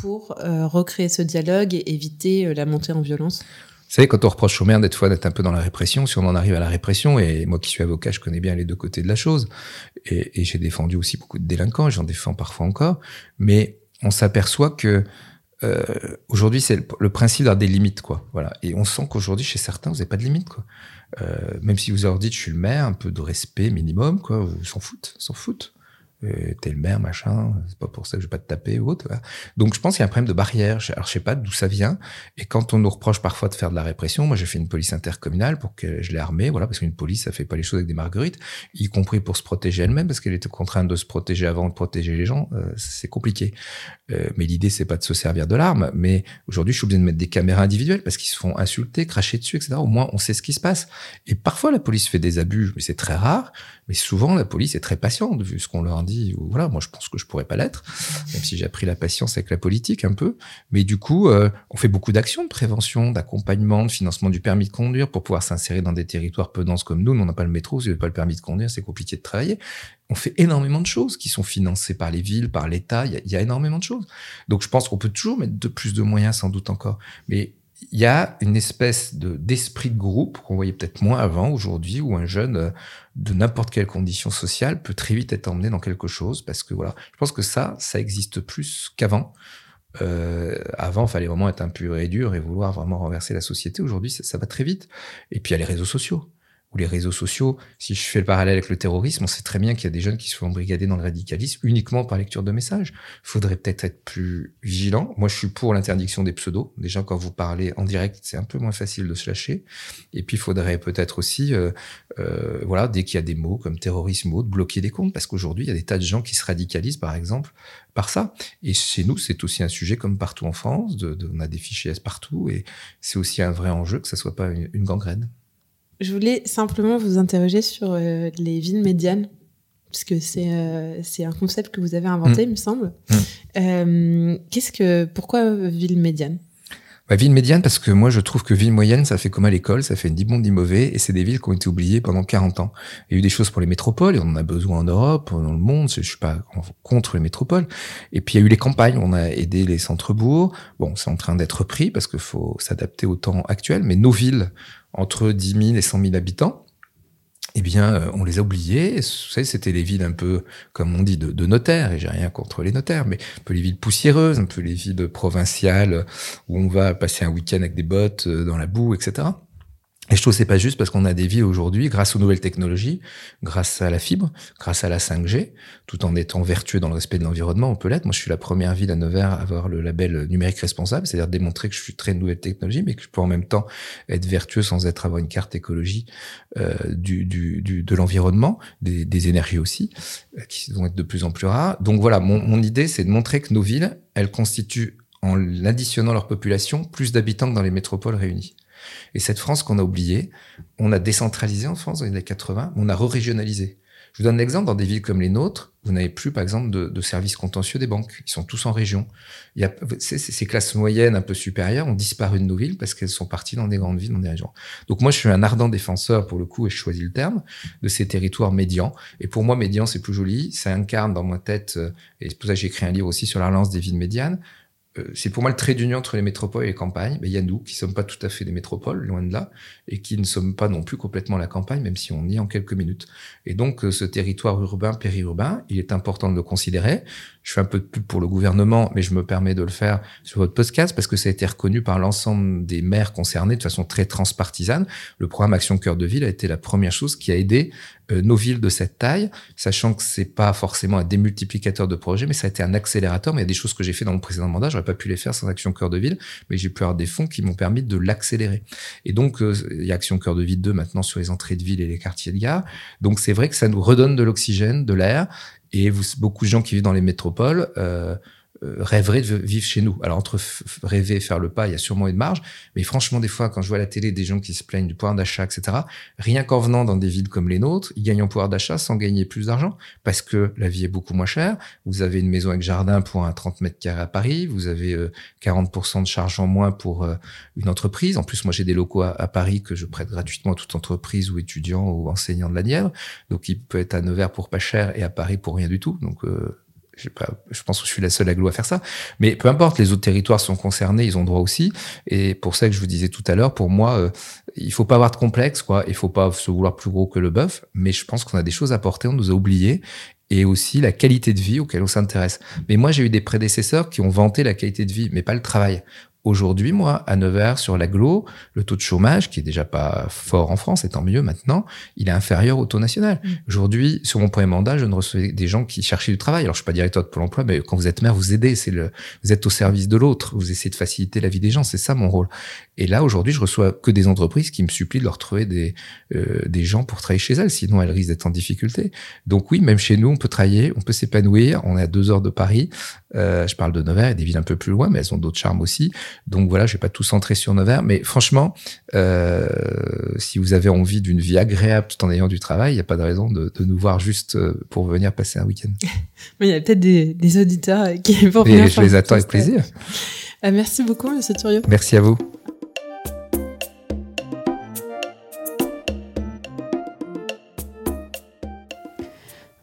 pour euh, recréer ce dialogue et éviter euh, la montée en violence? Vous savez, quand on reproche au maire d'être fois d'être un peu dans la répression, si on en arrive à la répression, et moi qui suis avocat, je connais bien les deux côtés de la chose, et, j'ai défendu aussi beaucoup de délinquants, j'en défends parfois encore, mais on s'aperçoit que euh, aujourd'hui, c'est le, le, principe d'avoir des limites, quoi. Voilà. Et on sent qu'aujourd'hui, chez certains, vous n'avez pas de limites, quoi. Euh, même si vous leur dites, je suis le maire, un peu de respect minimum, quoi. Ils s'en foutent, s'en foutent. Euh, t'es le maire, machin, c'est pas pour ça que je vais pas te taper ou autre. Donc je pense qu'il y a un problème de barrière. Alors je sais pas d'où ça vient. Et quand on nous reproche parfois de faire de la répression, moi j'ai fait une police intercommunale pour que je l'ai armée, voilà, parce qu'une police ça fait pas les choses avec des marguerites, y compris pour se protéger elle-même, parce qu'elle était contrainte de se protéger avant de protéger les gens. Euh, c'est compliqué. Euh, mais l'idée c'est pas de se servir de l'arme. Mais aujourd'hui je suis obligé de mettre des caméras individuelles parce qu'ils se font insulter, cracher dessus, etc. Au moins on sait ce qui se passe. Et parfois la police fait des abus, mais c'est très rare. Mais souvent la police est très patiente vu ce qu'on leur dit voilà, moi je pense que je pourrais pas l'être, même si j'ai appris la patience avec la politique un peu. Mais du coup, euh, on fait beaucoup d'actions de prévention, d'accompagnement, de financement du permis de conduire pour pouvoir s'insérer dans des territoires peu denses comme nous. On n'a pas le métro, si vous n'avez pas le permis de conduire, c'est compliqué de travailler. On fait énormément de choses qui sont financées par les villes, par l'État. Il y, y, a énormément de choses. Donc je pense qu'on peut toujours mettre de plus de moyens, sans doute encore. Mais il y a une espèce de d'esprit de groupe qu'on voyait peut-être moins avant aujourd'hui où un jeune euh, de n'importe quelle condition sociale peut très vite être emmené dans quelque chose parce que voilà je pense que ça ça existe plus qu'avant euh, avant, fallait vraiment être un pur et dur et vouloir vraiment renverser la société. Aujourd'hui, ça, ça, va très vite. Et puis, il y a les réseaux sociaux ou les réseaux sociaux. Si je fais le parallèle avec le terrorisme, on sait très bien qu'il y a des jeunes qui se font brigader dans le radicalisme uniquement par lecture de messages. Faudrait peut-être être plus vigilant. Moi, je suis pour l'interdiction des pseudos. Déjà, quand vous parlez en direct, c'est un peu moins facile de se lâcher. Et puis, il faudrait peut-être aussi, euh, euh, voilà, dès qu'il y a des mots comme terrorisme ou autre, bloquer des comptes. Parce qu'aujourd'hui, il y a des tas de gens qui se radicalisent, par exemple, par ça. Et chez nous, c'est aussi un sujet comme partout en France. De, on a des fichiers S partout. Et c'est aussi un vrai enjeu que ça soit pas une gangrène. Je voulais simplement vous interroger sur euh, les villes médianes, puisque c'est euh, c'est un concept que vous avez inventé, mm. il me semble. Mm. Euh, qu'est-ce que pourquoi ville médiane? Bah, ville médiane parce que moi je trouve que ville moyenne ça fait comme à l'école, ça fait ni bon ni mauvais et c'est des villes qui ont été oubliées pendant 40 ans. Il y a eu des choses pour les métropoles et on en a besoin en Europe, dans le monde, je suis pas contre les métropoles. Et puis il y a eu les campagnes, on a aidé les centres-bourgs. Bon, c'est en train d'être pris parce qu'il faut s'adapter au temps actuel, mais nos villes entre 10 000 et 100 000 habitants, eh bien, euh, on les a oubliés. Vous savez, c'était les villes un peu, comme on dit, de, notaires, et j'ai rien contre les notaires, mais un peu les villes poussiéreuses, un peu les villes provinciales, où on va passer un week-end avec des bottes euh, dans la boue, etc. Et je trouve que c'est pas juste parce qu'on a des villes aujourd'hui, grâce aux nouvelles technologies, grâce à la fibre, grâce à la 5G, tout en étant vertueux dans le respect de l'environnement, on peut l'être. Moi, je suis la première ville à Nevers à avoir le label numérique responsable, c'est-à-dire démontrer que je suis très nouvelle technologie, mais que je peux en même temps être vertueux sans être avoir une carte écologie euh, du, de l'environnement, des, des, énergies aussi, euh, qui vont être de plus en plus rares. Donc voilà, mon, mon idée, c'est de montrer que nos villes, elles constituent, en additionnant leur population, plus d'habitants que dans les métropoles réunies. Et cette France qu'on a oubliée, on a décentralisé en France dans les années 80, on a re-régionalisé. Je vous donne un exemple, dans des villes comme les nôtres, vous n'avez plus, par exemple, de, de, services contentieux des banques. Ils sont tous en région. Il y a, ces classes moyennes un peu supérieures ont disparu de nos villes parce qu'elles sont parties dans des grandes villes, dans des régions. Donc moi, je suis un ardent défenseur, pour le coup, et je choisis le terme, de ces territoires médians. Et pour moi, médian, c'est plus joli. Ça incarne dans ma tête, euh, et c'est pour ça que j'ai écrit un livre aussi sur la relance des villes médianes, c'est pour moi le trait d'union entre les métropoles et les campagnes. il y a nous qui sommes pas tout à fait des métropoles, loin de là, et qui ne sommes pas non plus complètement la campagne, même si on y est en quelques minutes. Et donc, euh, ce territoire urbain, périurbain, il est important de le considérer. Je fais un peu de pub pour le gouvernement, mais je me permets de le faire sur votre podcast parce que ça a été reconnu par l'ensemble des maires concernés de façon très transpartisane. Le programme Action Cœur de Ville a été la première chose qui a aidé euh, nos villes de cette taille, sachant que c'est pas forcément un démultiplicateur de projets, mais ça a été un accélérateur. Mais il y a des choses que j'ai fait dans mon précédent mandat, j'aurais pas pu les faire sans Action Cœur de Ville, mais j'ai pu avoir des fonds qui m'ont permis de l'accélérer. Et donc, euh, il y a Action Cœur de Ville 2 maintenant sur les entrées de ville et les quartiers de gare. Donc, c'est vrai que ça nous redonne de l'oxygène, de l'air, et vous, beaucoup de gens qui vivent dans les métropoles euh, rêverait de vivre chez nous. Alors entre rêver et faire le pas, il y a sûrement une marge. Mais franchement, des fois, quand je vois à la télé des gens qui se plaignent du pouvoir d'achat, etc., rien qu'en venant dans des villes comme les nôtres, ils gagnent en pouvoir d'achat sans gagner plus d'argent parce que la vie est beaucoup moins chère. Vous avez une maison avec jardin pour un 30 mètres carrés à Paris. Vous avez 40% euh, de charge en moins pour euh, une entreprise. En plus, moi, j'ai des locaux à, Paris que je prête gratuitement à toute entreprise ou étudiant ou enseignant de la Nièvre. Donc, il peut être à Nevers pour pas cher et à Paris pour rien du tout. Donc, je, pense que je suis la seule aglo à faire ça. Mais peu importe, les autres territoires sont concernés, ils ont droit aussi. Et pour ça que je vous disais tout à l'heure, pour moi, euh, il faut pas avoir de complexe, quoi. Il faut pas se vouloir plus gros que le bœuf. Mais je pense qu'on a des choses à porter, on nous a oubliés. Et aussi la qualité de vie auquel on s'intéresse. Mais moi, j'ai eu des prédécesseurs qui ont vanté la qualité de vie, mais pas le travail. Aujourd'hui, moi, à Nevers, sur l'aglo, le taux de chômage, qui est déjà pas fort en France, et tant mieux maintenant, il est inférieur au taux national. Mm. Aujourd'hui, sur mon premier mandat, je ne recevais des gens qui cherchaient du travail. Alors, je suis pas directeur de Pôle emploi, mais quand vous êtes maire, vous aidez. C'est le, vous êtes au service de l'autre. Vous essayez de faciliter la vie des gens. C'est ça mon rôle. Et là, aujourd'hui, je reçois que des entreprises qui me supplient de leur trouver des, euh, des gens pour travailler chez elles. Sinon, elles risquent d'être en difficulté. Donc oui, même chez nous, on peut travailler, on peut s'épanouir. On est à deux heures de Paris. Euh, je parle de Nevers et des villes un peu plus loin, mais elles ont d'autres charmes aussi. Donc voilà, je vais pas tout centrer sur Nevers, mais franchement, euh, si vous avez envie d'une vie agréable tout en ayant du travail, il n'y a pas de raison de, de, nous voir juste euh, pour venir passer un week-end. il y a peut-être des, des, auditeurs qui vont venir. je les attends avec plaisir. Euh, merci beaucoup, Monsieur Turiot. Merci à vous.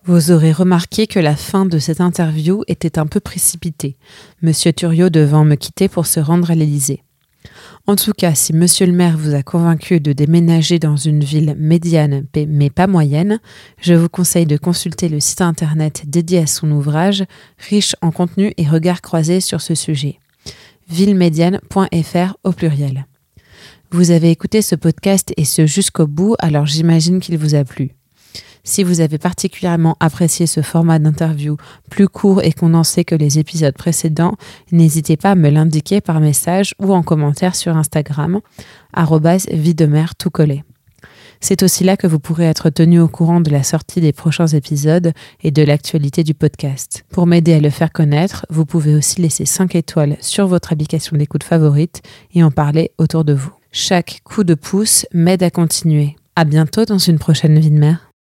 Vous aurez remarqué que la fin de cette interview était un peu précipitée, Monsieur Thuriot devant me quitter pour se rendre à l'Élysée. En tout cas, si Monsieur le maire vous a convaincu de déménager dans une ville médiane mais pas moyenne, je vous conseille de consulter le site internet dédié à son ouvrage, riche en contenu et regards croisés sur ce sujet. villemédiane.fr au pluriel. Vous avez écouté ce podcast et ce jusqu'au bout, alors j'imagine qu'il vous a plu. Si vous avez particulièrement apprécié ce format d'interview plus court et condensé que les épisodes précédents, n'hésitez pas à me l'indiquer par message ou en commentaire sur Instagram, vie de mer tout collé. C'est aussi là que vous pourrez être tenu au courant de la sortie des prochains épisodes et de l'actualité du podcast. Pour m'aider à le faire connaître, vous pouvez aussi laisser 5 étoiles sur votre application d'écoute favorite et en parler autour de vous. Chaque coup de pouce m'aide à continuer. À bientôt dans une prochaine vie de mère.